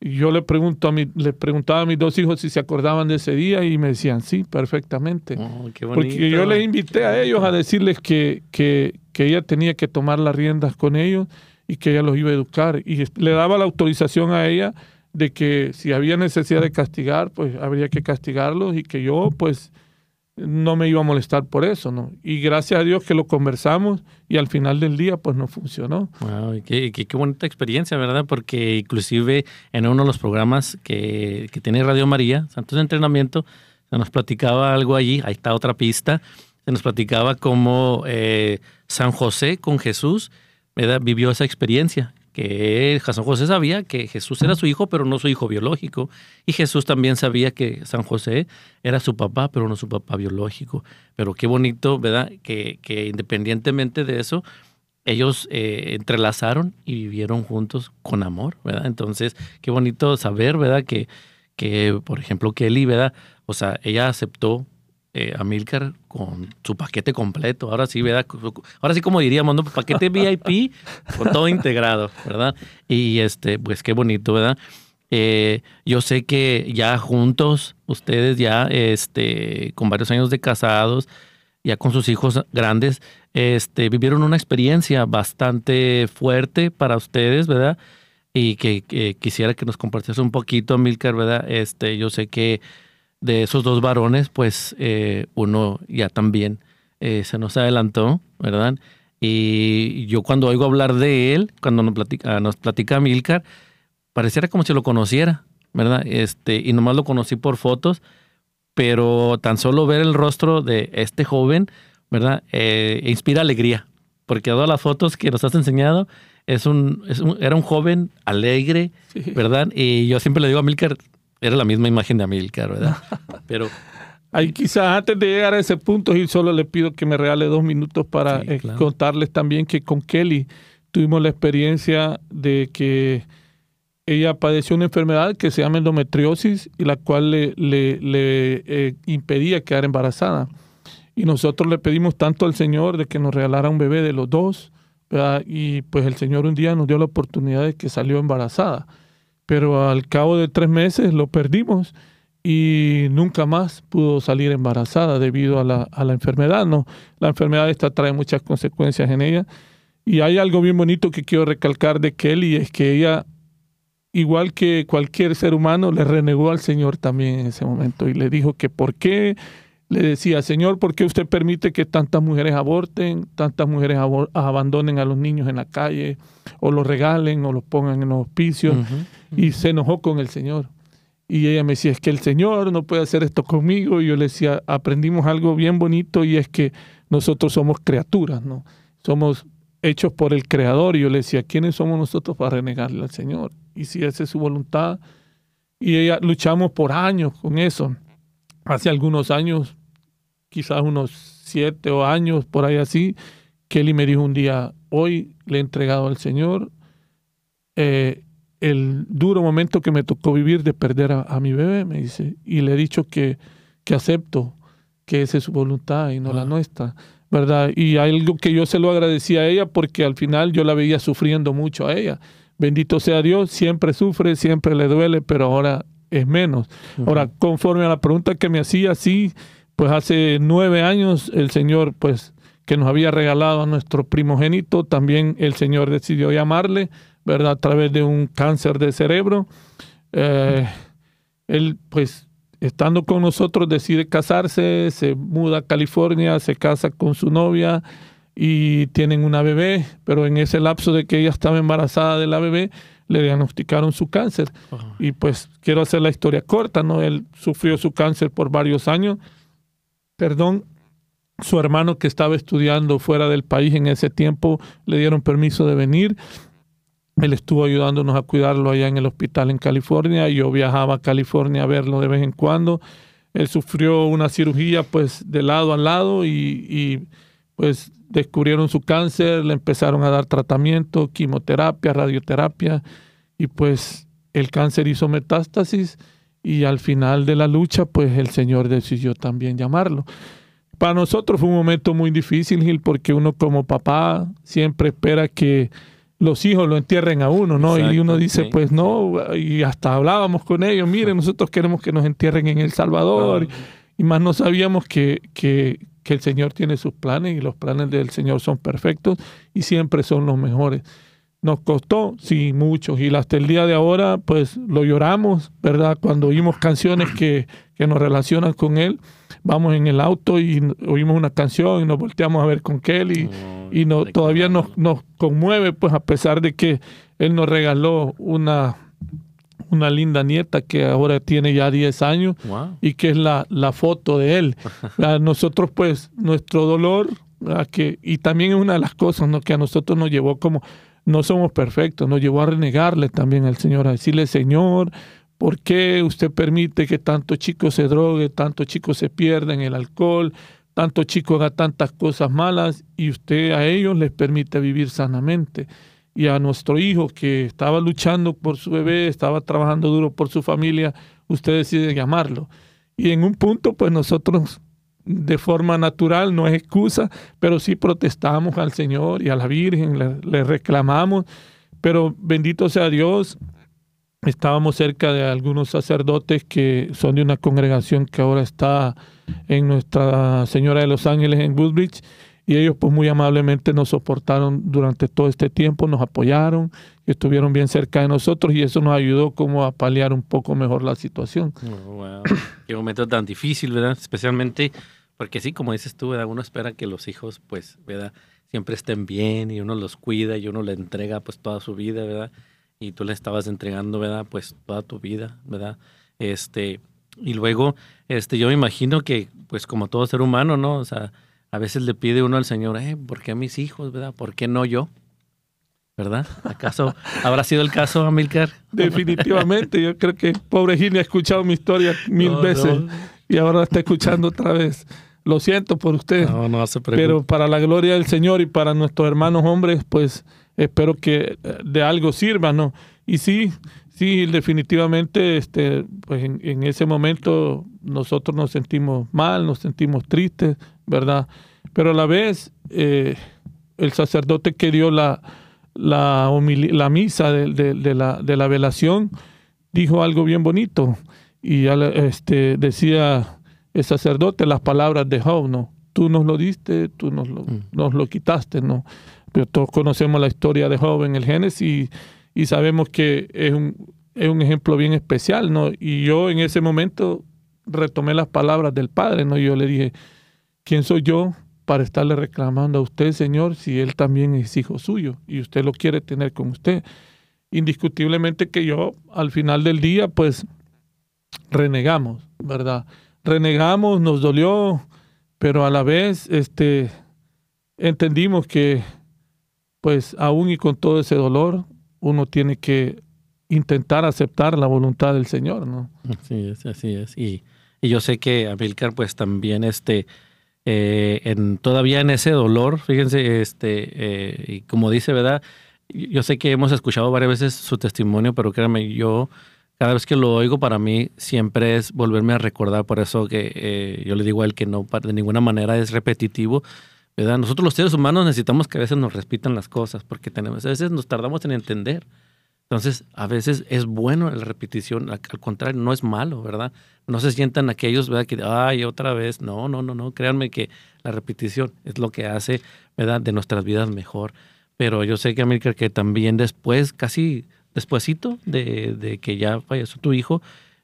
yo le, pregunto a mi, le preguntaba a mis dos hijos si se acordaban de ese día y me decían, sí, perfectamente. Oh, qué bonito. Porque yo les invité a ellos a decirles que, que, que ella tenía que tomar las riendas con ellos y que ella los iba a educar. Y le daba la autorización a ella de que si había necesidad de castigar, pues habría que castigarlos y que yo, pues, no me iba a molestar por eso, ¿no? Y gracias a Dios que lo conversamos y al final del día, pues, no funcionó. Wow, y qué, qué- qué bonita experiencia, ¿verdad? Porque inclusive en uno de los programas que, que tiene Radio María, Santos de Entrenamiento, se nos platicaba algo allí, ahí está otra pista, se nos platicaba cómo eh, San José con Jesús vivió esa experiencia, que San José sabía que Jesús era su hijo, pero no su hijo biológico, y Jesús también sabía que San José era su papá, pero no su papá biológico. Pero qué bonito, ¿verdad? Que, que independientemente de eso, ellos eh, entrelazaron y vivieron juntos con amor, ¿verdad? Entonces, qué bonito saber, ¿verdad? Que, que por ejemplo, Kelly, ¿verdad? O sea, ella aceptó eh, a Milcar con su paquete completo. Ahora sí, ¿verdad? Ahora sí, como diríamos, ¿no? Paquete VIP con todo integrado, ¿verdad? Y este, pues qué bonito, ¿verdad? Eh, yo sé que ya juntos, ustedes ya, este, con varios años de casados, ya con sus hijos grandes, este, vivieron una experiencia bastante fuerte para ustedes, ¿verdad? Y que, que quisiera que nos compartiese un poquito, Milcar, ¿verdad? Este, yo sé que de esos dos varones, pues eh, uno ya también eh, se nos adelantó, ¿verdad? Y yo cuando oigo hablar de él, cuando nos platica, nos platica Milcar, pareciera como si lo conociera, ¿verdad? Este, y nomás lo conocí por fotos, pero tan solo ver el rostro de este joven, ¿verdad? Eh, inspira alegría, porque todas las fotos que nos has enseñado es un, es un- era un joven alegre, Sí. ¿verdad? Y yo siempre le digo a Milcar, era la misma imagen de Amilcar, ¿verdad? Pero Ahí quizás antes de llegar a ese punto, Gil, solo le pido que me regale dos minutos para Sí, eh, claro. contarles también que con Kelly tuvimos la experiencia de que ella padeció una enfermedad que se llama endometriosis y la cual le, le- le, eh, impedía quedar embarazada. Y nosotros le pedimos tanto al Señor de que nos regalara un bebé de los dos, ¿verdad? y pues el Señor un día nos dio la oportunidad de que salió embarazada. Pero al cabo de tres meses lo perdimos y nunca más pudo salir embarazada debido a la, a la enfermedad. ¿no? La enfermedad esta trae muchas consecuencias en ella. Y hay algo bien bonito que quiero recalcar de Kelly, es que ella igual que cualquier ser humano, le renegó al Señor también en ese momento y le dijo que por qué, le decía, Señor, ¿por qué usted permite que tantas mujeres aborten, tantas mujeres abandonen a los niños en la calle, o los regalen, o los pongan en los hospicios? Y se enojó con el Señor. Y ella me decía, es que el Señor no puede hacer esto conmigo. Y yo le decía, aprendimos algo bien bonito y es que nosotros somos criaturas, ¿no? Somos hechos por el Creador. Y yo le decía, ¿quiénes somos nosotros para renegarle al Señor? Y si esa es su voluntad. Y ella luchamos por años con eso hace algunos años, quizás unos siete o años, por ahí así, Kelly me dijo un día, hoy le he entregado al Señor eh, el duro momento que me tocó vivir de perder a, mi bebé, me dice, y le he dicho que, que acepto que esa es su voluntad y no la nuestra, ¿verdad? Y algo que yo se lo agradecí a ella porque al final yo la veía sufriendo mucho a ella. Bendito sea Dios, siempre sufre, siempre le duele, pero ahora es menos. Ahora, conforme a la pregunta que me hacía, sí, pues hace nueve años el Señor, pues, que nos había regalado a nuestro primogénito, también el Señor decidió llamarle, ¿verdad? A través de un cáncer de cerebro. Eh, él, pues, estando con nosotros, decide casarse, se muda a California, se casa con su novia y tienen una bebé, pero en ese lapso de que ella estaba embarazada de la bebé, le diagnosticaron su cáncer. Y pues quiero hacer la historia corta, ¿no? Él sufrió su cáncer por varios años. Perdón, su hermano que estaba estudiando fuera del país en ese tiempo le dieron permiso de venir. Él estuvo ayudándonos a cuidarlo allá en el hospital en California. Yo viajaba a California a verlo de vez en cuando. Él sufrió una cirugía pues de lado a lado y, y pues descubrieron su cáncer, le empezaron a dar tratamiento, quimioterapia, radioterapia, y pues el cáncer hizo metástasis y al final de la lucha, pues el Señor decidió también llamarlo. Para nosotros fue un momento muy difícil, Gil, porque uno como papá siempre espera que los hijos lo entierren a uno, ¿no? y uno dice, pues no, y hasta hablábamos con ellos, miren, nosotros queremos que nos entierren en El Salvador, y más no sabíamos que, que, que el Señor tiene sus planes y los planes del Señor son perfectos y siempre son los mejores. Nos costó, sí, mucho, y hasta el día de ahora, pues lo lloramos, ¿verdad? Cuando oímos canciones que, que nos relacionan con Él, vamos en el auto y oímos una canción y nos volteamos a ver con Kelly y, y no, todavía nos, nos conmueve, pues a pesar de que Él nos regaló una una linda nieta que ahora tiene ya 10 años y que es la, la foto de él. a nosotros pues nuestro dolor, que, y también es una de las cosas ¿no? que a nosotros nos llevó como, no somos perfectos, nos llevó a renegarle también al Señor, a decirle, Señor, ¿por qué usted permite que tantos chicos se droguen, tantos chicos se pierden el alcohol, tantos chicos hagan tantas cosas malas y usted a ellos les permite vivir sanamente? Y a nuestro hijo que estaba luchando por su bebé, estaba trabajando duro por su familia, usted decide llamarlo. Y en un punto, pues nosotros de forma natural, no es excusa, pero sí protestamos al Señor y a la Virgen, le, reclamamos, pero bendito sea Dios, estábamos cerca de algunos sacerdotes que son de una congregación que ahora está en Nuestra Señora de los Ángeles en Woodbridge y ellos pues muy amablemente nos soportaron durante todo este tiempo, nos apoyaron, estuvieron bien cerca de nosotros y eso nos ayudó como a paliar un poco mejor la situación. Oh, Qué momento tan difícil, ¿verdad? Especialmente porque sí, como dices tú, ¿verdad? uno espera que los hijos pues, ¿verdad? Siempre estén bien y uno los cuida y uno le entrega pues toda su vida, ¿verdad? Y tú le estabas entregando, ¿verdad? Pues toda tu vida, ¿verdad? Este, y luego, este, yo me imagino que pues como todo ser humano, ¿no? O sea, a veces le pide uno al Señor, eh, ¿por qué a mis hijos, verdad? ¿Por qué no yo? ¿Verdad? ¿Acaso habrá sido el caso, Amilcar? Definitivamente, yo creo que pobre Gil ha escuchado mi historia mil veces y ahora está escuchando otra vez. Lo siento por usted. No, no Pero para la gloria del Señor y para nuestros hermanos hombres, pues espero que eh, de algo sirva, ¿no? Y sí, sí, definitivamente, este, pues en, en ese momento nosotros nos sentimos mal, nos sentimos tristes, ¿verdad? Pero a la vez, eh, el sacerdote que dio la, la, la misa de, de, la, de la velación dijo algo bien bonito. Y este, decía el sacerdote las palabras de Job, ¿no? Tú nos lo diste, tú nos lo, mm. nos lo quitaste, ¿no? Pero todos conocemos la historia de Job en el Génesis y, y sabemos que es un, es un ejemplo bien especial, ¿no? Y yo en ese momento retomé las palabras del Padre, ¿no? Y yo le dije, ¿quién soy yo para estarle reclamando a usted, Señor, si Él también es hijo suyo y usted lo quiere tener con usted? Indiscutiblemente que yo, al final del día, pues renegamos, ¿verdad? Renegamos, nos dolió, pero a la vez, este, entendimos que, pues, aún y con todo ese dolor, uno tiene que intentar aceptar la voluntad del Señor, ¿no? Así es, así es. Y, y yo sé que Amilcar, pues, también, este, eh, en, todavía en ese dolor, fíjense, este, eh, y como dice, ¿verdad? Yo sé que hemos escuchado varias veces su testimonio, pero créanme, yo cada vez que lo oigo para mí siempre es volverme a recordar, por eso que eh, yo le digo a él que no de ninguna manera es repetitivo, ¿verdad? Nosotros los seres humanos necesitamos que a veces nos repitan las cosas, porque tenemos, a veces nos tardamos en entender. Entonces, a veces es bueno la repetición, al contrario, no es malo, ¿verdad? No se sientan aquellos, ¿verdad? Que, ay, otra vez, no, no, no, no, créanme que la repetición es lo que hace, ¿verdad? De nuestras vidas mejor. Pero yo sé que, América, que también después, casi despuésito de, de que ya falleció tu hijo,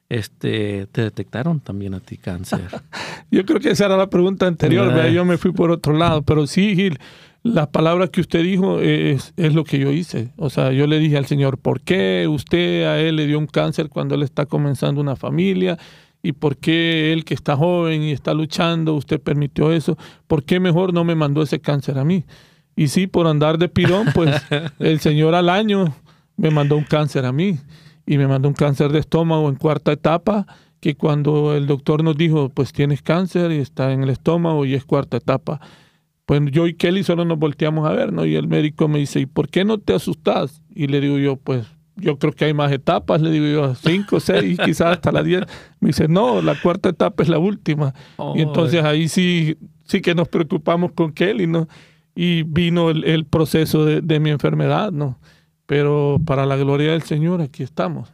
este, te detectaron también a ti cáncer. Yo creo que esa era la pregunta anterior, yo me fui por otro lado, pero sí, Gil, las palabras que usted dijo es, es, lo que yo hice. O sea, yo le dije al Señor, ¿por qué usted a él le dio un cáncer cuando él está comenzando una familia? ¿Y por qué él que está joven y está luchando, usted permitió eso? ¿Por qué mejor no me mandó ese cáncer a mí? Y sí, por andar de pirón, pues el Señor al año me mandó un cáncer a mí y me mandó un cáncer de estómago en cuarta etapa, que cuando el doctor nos dijo, pues tienes cáncer y está en el estómago y es cuarta etapa, pues yo y Kelly solo nos volteamos a ver, ¿no? Y el médico me dice, ¿y por qué no te asustas? Y le digo yo, pues yo creo que hay más etapas, le digo yo, cinco, seis, quizás hasta las diez. Me dice, no, la cuarta etapa es la última. y entonces ahí sí, sí que nos preocupamos con Kelly, ¿no? Y vino el, proceso de, de mi enfermedad, ¿no? Pero para la gloria del Señor, aquí estamos.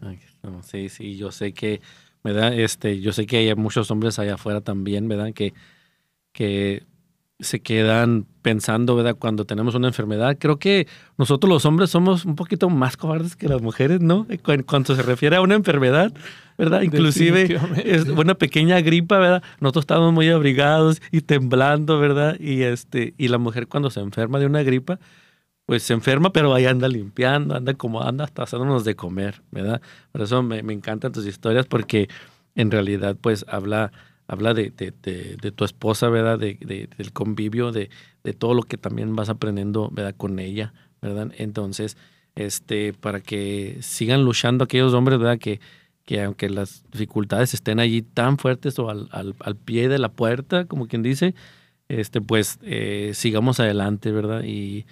Sí, sí, yo sé que, ¿verdad? Este, yo sé que hay muchos hombres allá afuera también, ¿verdad? Que, que se quedan pensando, ¿verdad? Cuando tenemos una enfermedad. Creo que nosotros los hombres somos un poquito más cobardes que las mujeres, ¿no? En cuanto se refiere a una enfermedad, ¿verdad? Inclusive es una pequeña gripa, ¿verdad? Nosotros estamos muy abrigados y temblando, ¿verdad? Y este y la mujer cuando se enferma de una gripa, pues se enferma, pero ahí anda limpiando, anda como anda hasta haciéndonos de comer, ¿verdad? Por eso me, me encantan tus historias porque en realidad pues habla, habla de, de, tu esposa, ¿verdad? De, del convivio, de, todo lo que también vas aprendiendo, ¿verdad? Con ella, ¿verdad? Entonces, este, para que sigan luchando aquellos hombres, ¿verdad? Que, que aunque las dificultades estén allí tan fuertes o al, al, al pie de la puerta, como quien dice, este, pues eh, sigamos adelante, ¿verdad? Y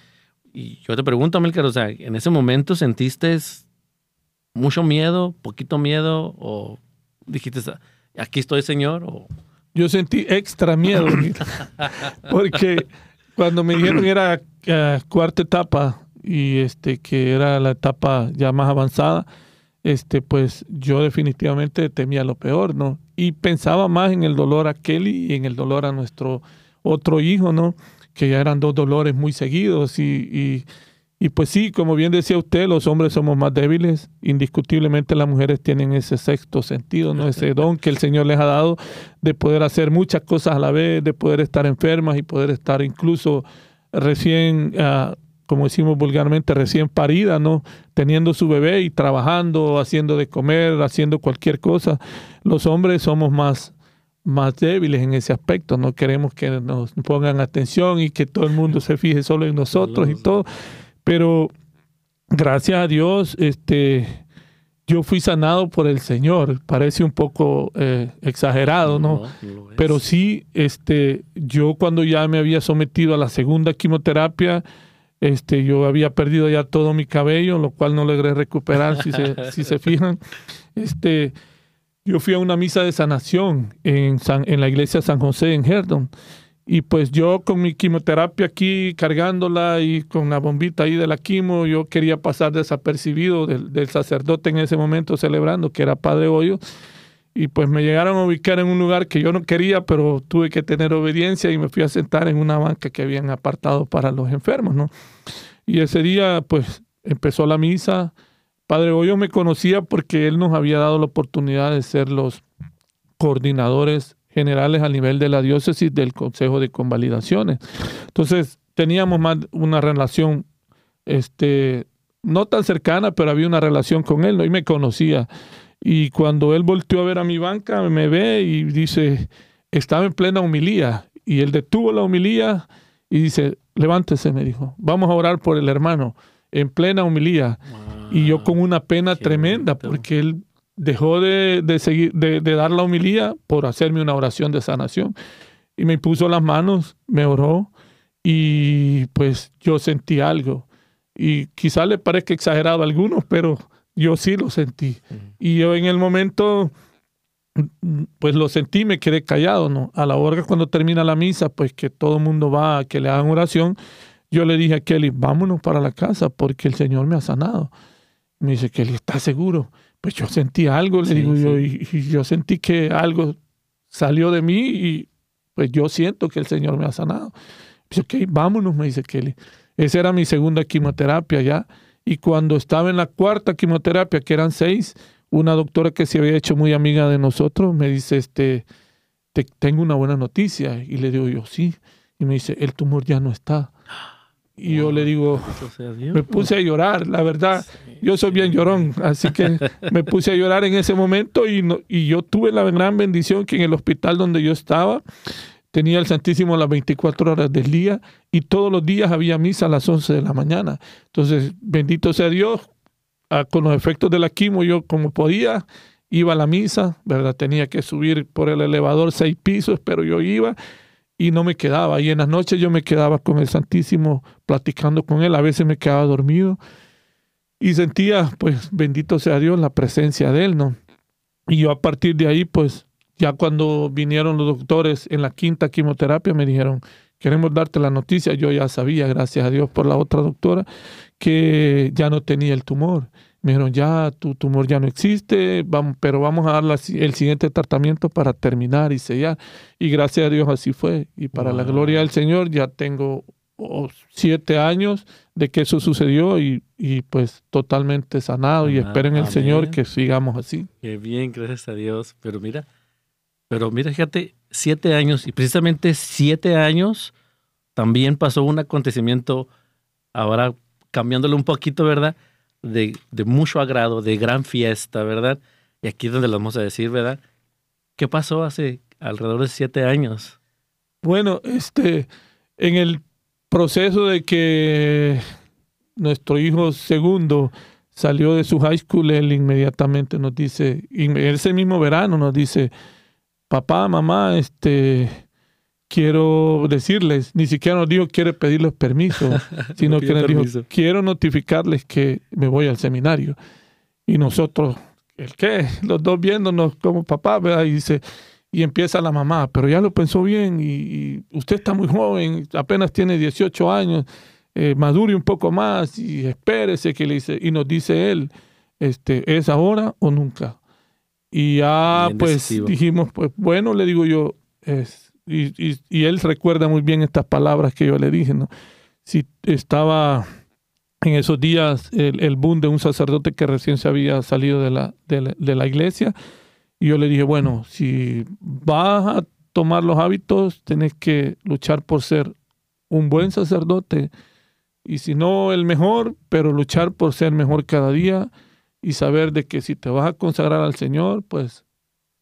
y yo te pregunto, Amilcar, o sea, ¿en ese momento sentiste mucho miedo, poquito miedo, o dijiste, aquí estoy, Señor? O... Yo sentí extra miedo, porque cuando me dijeron que era eh, cuarta etapa y este que era la etapa ya más avanzada, este pues yo definitivamente temía lo peor, ¿no? Y pensaba más en el dolor a Kelly y en el dolor a nuestro otro hijo, ¿no? que ya eran dos dolores muy seguidos y, y, pues sí, como bien decía usted, los hombres somos más débiles, indiscutiblemente las mujeres tienen ese sexto sentido, ¿no? ese don que el Señor les ha dado de poder hacer muchas cosas a la vez, de poder estar enfermas y poder estar incluso recién, ah, como decimos vulgarmente, recién parida, ¿no? teniendo su bebé y trabajando, haciendo de comer, haciendo cualquier cosa. Los hombres somos más más débiles en ese aspecto. No queremos que nos pongan atención y que todo el mundo se fije solo en nosotros y todo. Pero gracias a Dios, este, yo fui sanado por el Señor. Parece un poco eh, exagerado, ¿no? Pero sí, este, yo cuando ya me había sometido a la segunda quimioterapia, este, yo había perdido ya todo mi cabello, lo cual no logré recuperar, si se, si se fijan. Este, yo fui a una misa de sanación en, en la iglesia San José en Herdon. Y pues yo con mi quimioterapia aquí cargándola y con la bombita ahí de la quimo, yo quería pasar desapercibido del, sacerdote en ese momento celebrando, que era Padre Hoyo. Y pues me llegaron a ubicar en un lugar que yo no quería, pero tuve que tener obediencia y me fui a sentar en una banca que habían apartado para los enfermos, ¿no? Y ese día pues empezó la misa, Padre Hoyo me conocía porque él nos había dado la oportunidad de ser los coordinadores generales a nivel de la diócesis del Consejo de Convalidaciones. Entonces, teníamos más una relación, este, no tan cercana, pero había una relación con él, ¿no? y me conocía. Y cuando él volteó a ver a mi banca, me ve y dice, estaba en plena humilía. Y él detuvo la humilía y dice, levántese, me dijo, vamos a orar por el hermano, en plena humilía. y yo con una pena tremenda, porque él dejó de, seguir, de, dar la humilía por hacerme una oración de sanación. Y me puso las manos, me oró y pues yo sentí algo. Y quizá le parezca exagerado a algunos, pero yo sí lo sentí. Y yo en el momento, pues lo sentí, me quedé callado, ¿no? A la hora cuando termina la misa, pues que todo el mundo va a que le hagan oración, yo le dije a Kelly, vámonos para la casa porque el Señor me ha sanado. Me dice, Kelly, ¿estás seguro? Pues yo sentí algo, le digo yo, y, yo sentí que algo salió de mí y pues yo siento que el Señor me ha sanado. Dice, ok, vámonos, me dice Kelly. Esa era mi segunda quimioterapia ya. Y cuando estaba en la cuarta quimioterapia, que eran seis, una doctora que se había hecho muy amiga de nosotros me dice, este, te, tengo una buena noticia. Y le digo yo, sí. Y me dice, el tumor ya no está. Y yo le digo, me puse a llorar, la verdad. Yo soy bien llorón, así que me puse a llorar en ese momento y, y yo tuve la gran bendición que en el hospital donde yo estaba tenía el Santísimo las 24 horas del día y todos los días había misa a las 11 de la mañana. Entonces, bendito sea Dios, ah, con los efectos de la quimo yo como podía iba a la misa, ¿verdad? Tenía que subir por el elevador seis pisos, pero yo iba y no me quedaba. Y en las noches yo me quedaba con el Santísimo platicando con él. A veces me quedaba dormido y sentía, pues, bendito sea Dios, la presencia de él, ¿no? Y yo a partir de ahí, pues, ya cuando vinieron los doctores en la quinta quimioterapia, me dijeron, queremos darte la noticia. Yo ya sabía, gracias a Dios por la otra doctora, que ya no tenía el tumor. Me dijeron, ya tu tumor ya no existe, vamos, pero vamos a dar el siguiente tratamiento para terminar y sellar. Y gracias a Dios así fue. Y para la gloria del Señor ya tengo oh, siete años de que eso sucedió y, pues totalmente sanado. y espero en el Señor que sigamos así. Qué bien, gracias a Dios. Pero mira, pero mira, fíjate, siete años y precisamente siete años también pasó un acontecimiento, ahora cambiándolo un poquito, ¿verdad? De, mucho agrado, de gran fiesta, ¿verdad? Y aquí es donde lo vamos a decir, ¿verdad? ¿Qué pasó hace alrededor de siete años? Bueno, este, en el proceso de que nuestro hijo segundo salió de su high school, él inmediatamente nos dice, ese mismo verano nos dice, papá, mamá, este, quiero decirles, ni siquiera nos dijo quiere pedirles permiso, sino que nos dijo quiero notificarles que me voy al seminario. Y nosotros, ¿el qué? Los dos viéndonos como papá, ¿verdad? Y dice, y empieza la mamá, pero ya lo pensó bien y, usted está muy joven, apenas tiene 18 años, eh, madure un poco más y espérese que le dice, y nos dice él, este, ¿es ahora o nunca? Y ya pues dijimos, pues bueno, le digo yo, es, y, él recuerda muy bien estas palabras que yo le dije, ¿no? Si estaba en esos días el, boom de un sacerdote que recién se había salido de la, de la, iglesia, y yo le dije, bueno, si vas a tomar los hábitos, tenés que luchar por ser un buen sacerdote, y si no el mejor, pero luchar por ser mejor cada día y saber de que si te vas a consagrar al Señor, pues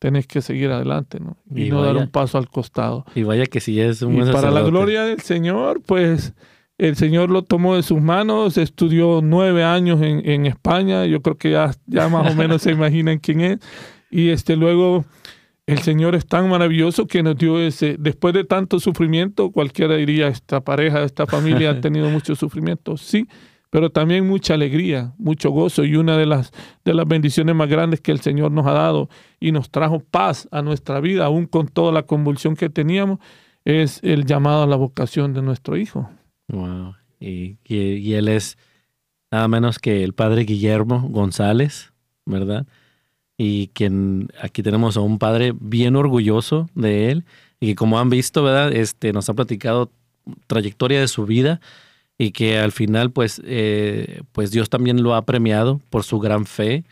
tenés que seguir adelante, ¿no? Y, no dar un paso al costado. Y vaya que si es un y para la gloria del Señor, pues el Señor lo tomó de sus manos, estudió nueve años en, en España, yo creo que ya, ya más o menos se imaginan quién es. Y este luego el Señor es tan maravilloso que nos dio ese, después de tanto sufrimiento, cualquiera diría, esta pareja, esta familia ha tenido mucho sufrimiento. Sí, pero también mucha alegría, mucho gozo y una de las, de las bendiciones más grandes que el Señor nos ha dado y nos trajo paz a nuestra vida, aún con toda la convulsión que teníamos, es el llamado a la vocación de nuestro Hijo. Wow. Y, y, él es nada menos que el Padre Guillermo González, ¿verdad? Y quien aquí tenemos a un padre bien orgulloso de él y que como han visto, ¿verdad? Este, nos ha platicado trayectoria de su vida y que al final pues, eh, pues Dios también lo ha premiado por su gran fe,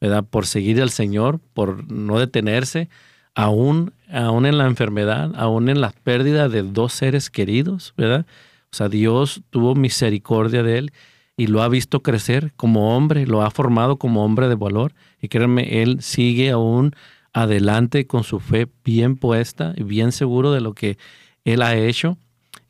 ¿verdad? Por seguir al Señor, por no detenerse, aún, aún en la enfermedad, aún en la pérdida de dos seres queridos, ¿verdad? O sea, Dios tuvo misericordia de él y lo ha visto crecer como hombre, lo ha formado como hombre de valor y créanme, él sigue aún adelante con su fe bien puesta y bien seguro de lo que él ha hecho.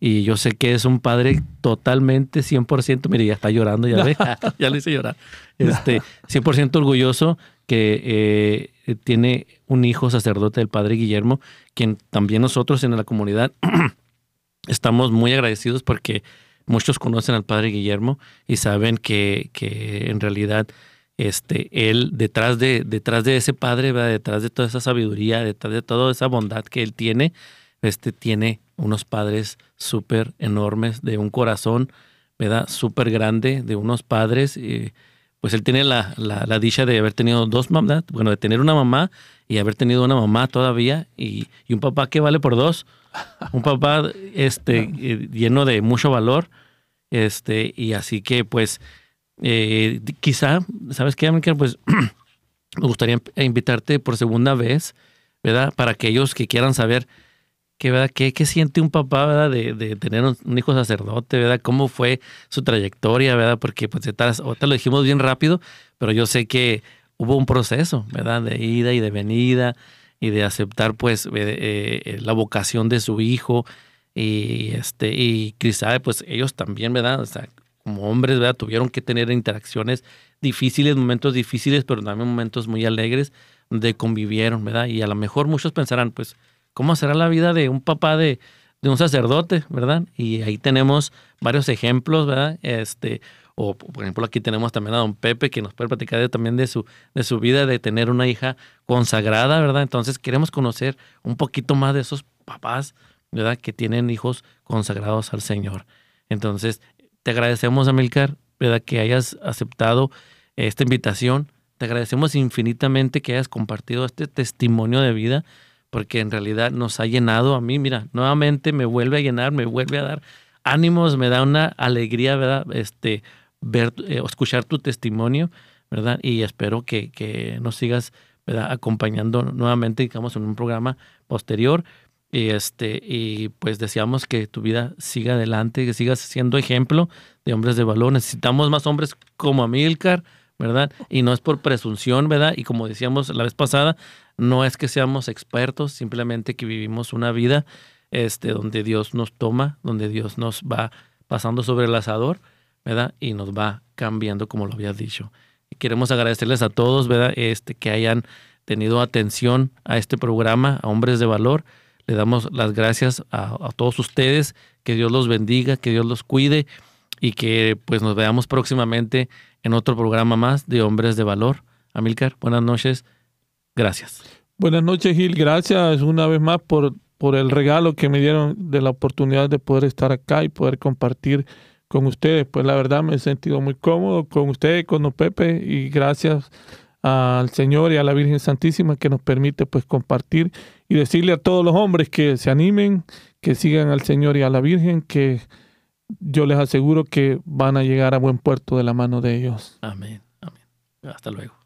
Y yo sé que es un padre totalmente 100%, mire, ya está llorando, ya, ya le hice llorar. Este, 100% orgulloso que eh, tiene un hijo sacerdote del padre Guillermo, quien también nosotros en la comunidad estamos muy agradecidos porque muchos conocen al padre Guillermo y saben que, que en realidad este, él detrás de, detrás de ese padre, detrás de toda esa sabiduría, detrás de toda esa bondad que él tiene, este, tiene unos padres súper enormes, de un corazón, ¿verdad? Súper grande, de unos padres. y pues él tiene la, la, dicha de haber tenido dos mamás, bueno, de tener una mamá y haber tenido una mamá todavía y, y un papá que vale por dos. Un papá este, eh, lleno de mucho valor. Este, y así que, pues, eh, quizá, ¿sabes qué, Pues me gustaría invitarte por segunda vez, ¿verdad? Para aquellos que quieran saber qué, ¿verdad? ¿Qué, siente un papá, ¿verdad? De, de, tener un hijo sacerdote, ¿verdad? ¿Cómo fue su trayectoria, ¿verdad? Porque pues ahorita lo dijimos bien rápido, pero yo sé que hubo un proceso, ¿verdad? De ida y de venida y de aceptar pues eh, eh, la vocación de su hijo y este y quizá pues ellos también, ¿verdad? O sea, como hombres, ¿verdad? Tuvieron que tener interacciones difíciles, momentos difíciles, pero también momentos muy alegres donde convivieron, ¿verdad? Y a lo mejor muchos pensarán, pues, ¿cómo será la vida de un papá de, un sacerdote, ¿verdad? Y ahí tenemos varios ejemplos, ¿verdad? Este, o por ejemplo aquí tenemos también a don Pepe que nos puede platicar también de su, de su vida, de tener una hija consagrada, ¿verdad? Entonces queremos conocer un poquito más de esos papás, ¿verdad? Que tienen hijos consagrados al Señor. Entonces, te agradecemos, Amilcar, ¿verdad? Que hayas aceptado esta invitación. Te agradecemos infinitamente que hayas compartido este testimonio de vida, porque en realidad nos ha llenado a mí. Mira, nuevamente me vuelve a llenar, me vuelve a dar ánimos, me da una alegría, ¿verdad? Este, ver, eh, escuchar tu testimonio, ¿verdad? Y espero que, que nos sigas ¿verdad? acompañando nuevamente, digamos, en un programa posterior. Y, este, y pues deseamos que tu vida siga adelante, que sigas siendo ejemplo de hombres de valor. Necesitamos más hombres como Amilcar, ¿verdad? Y no es por presunción, ¿verdad? Y como decíamos la vez pasada, no es que seamos expertos, simplemente que vivimos una vida este, donde Dios nos toma, donde Dios nos va pasando sobre el asador, ¿verdad? Y nos va cambiando, como lo había dicho. Y queremos agradecerles a todos, ¿verdad? Este, que hayan tenido atención a este programa, a Hombres de Valor. Le damos las gracias a, todos ustedes, que Dios los bendiga, que Dios los cuide y que pues nos veamos próximamente en otro programa más de Hombres de Valor. Amilcar, buenas noches. Gracias. Buenas noches, Gil. Gracias una vez más por, por el regalo que me dieron de la oportunidad de poder estar acá y poder compartir con ustedes. Pues la verdad me he sentido muy cómodo con ustedes, con don Pepe, y gracias al Señor y a la Virgen Santísima que nos permite pues compartir y decirle a todos los hombres que se animen, que sigan al Señor y a la Virgen, que yo les aseguro que van a llegar a buen puerto de la mano de ellos. Amén. Amén. Hasta luego.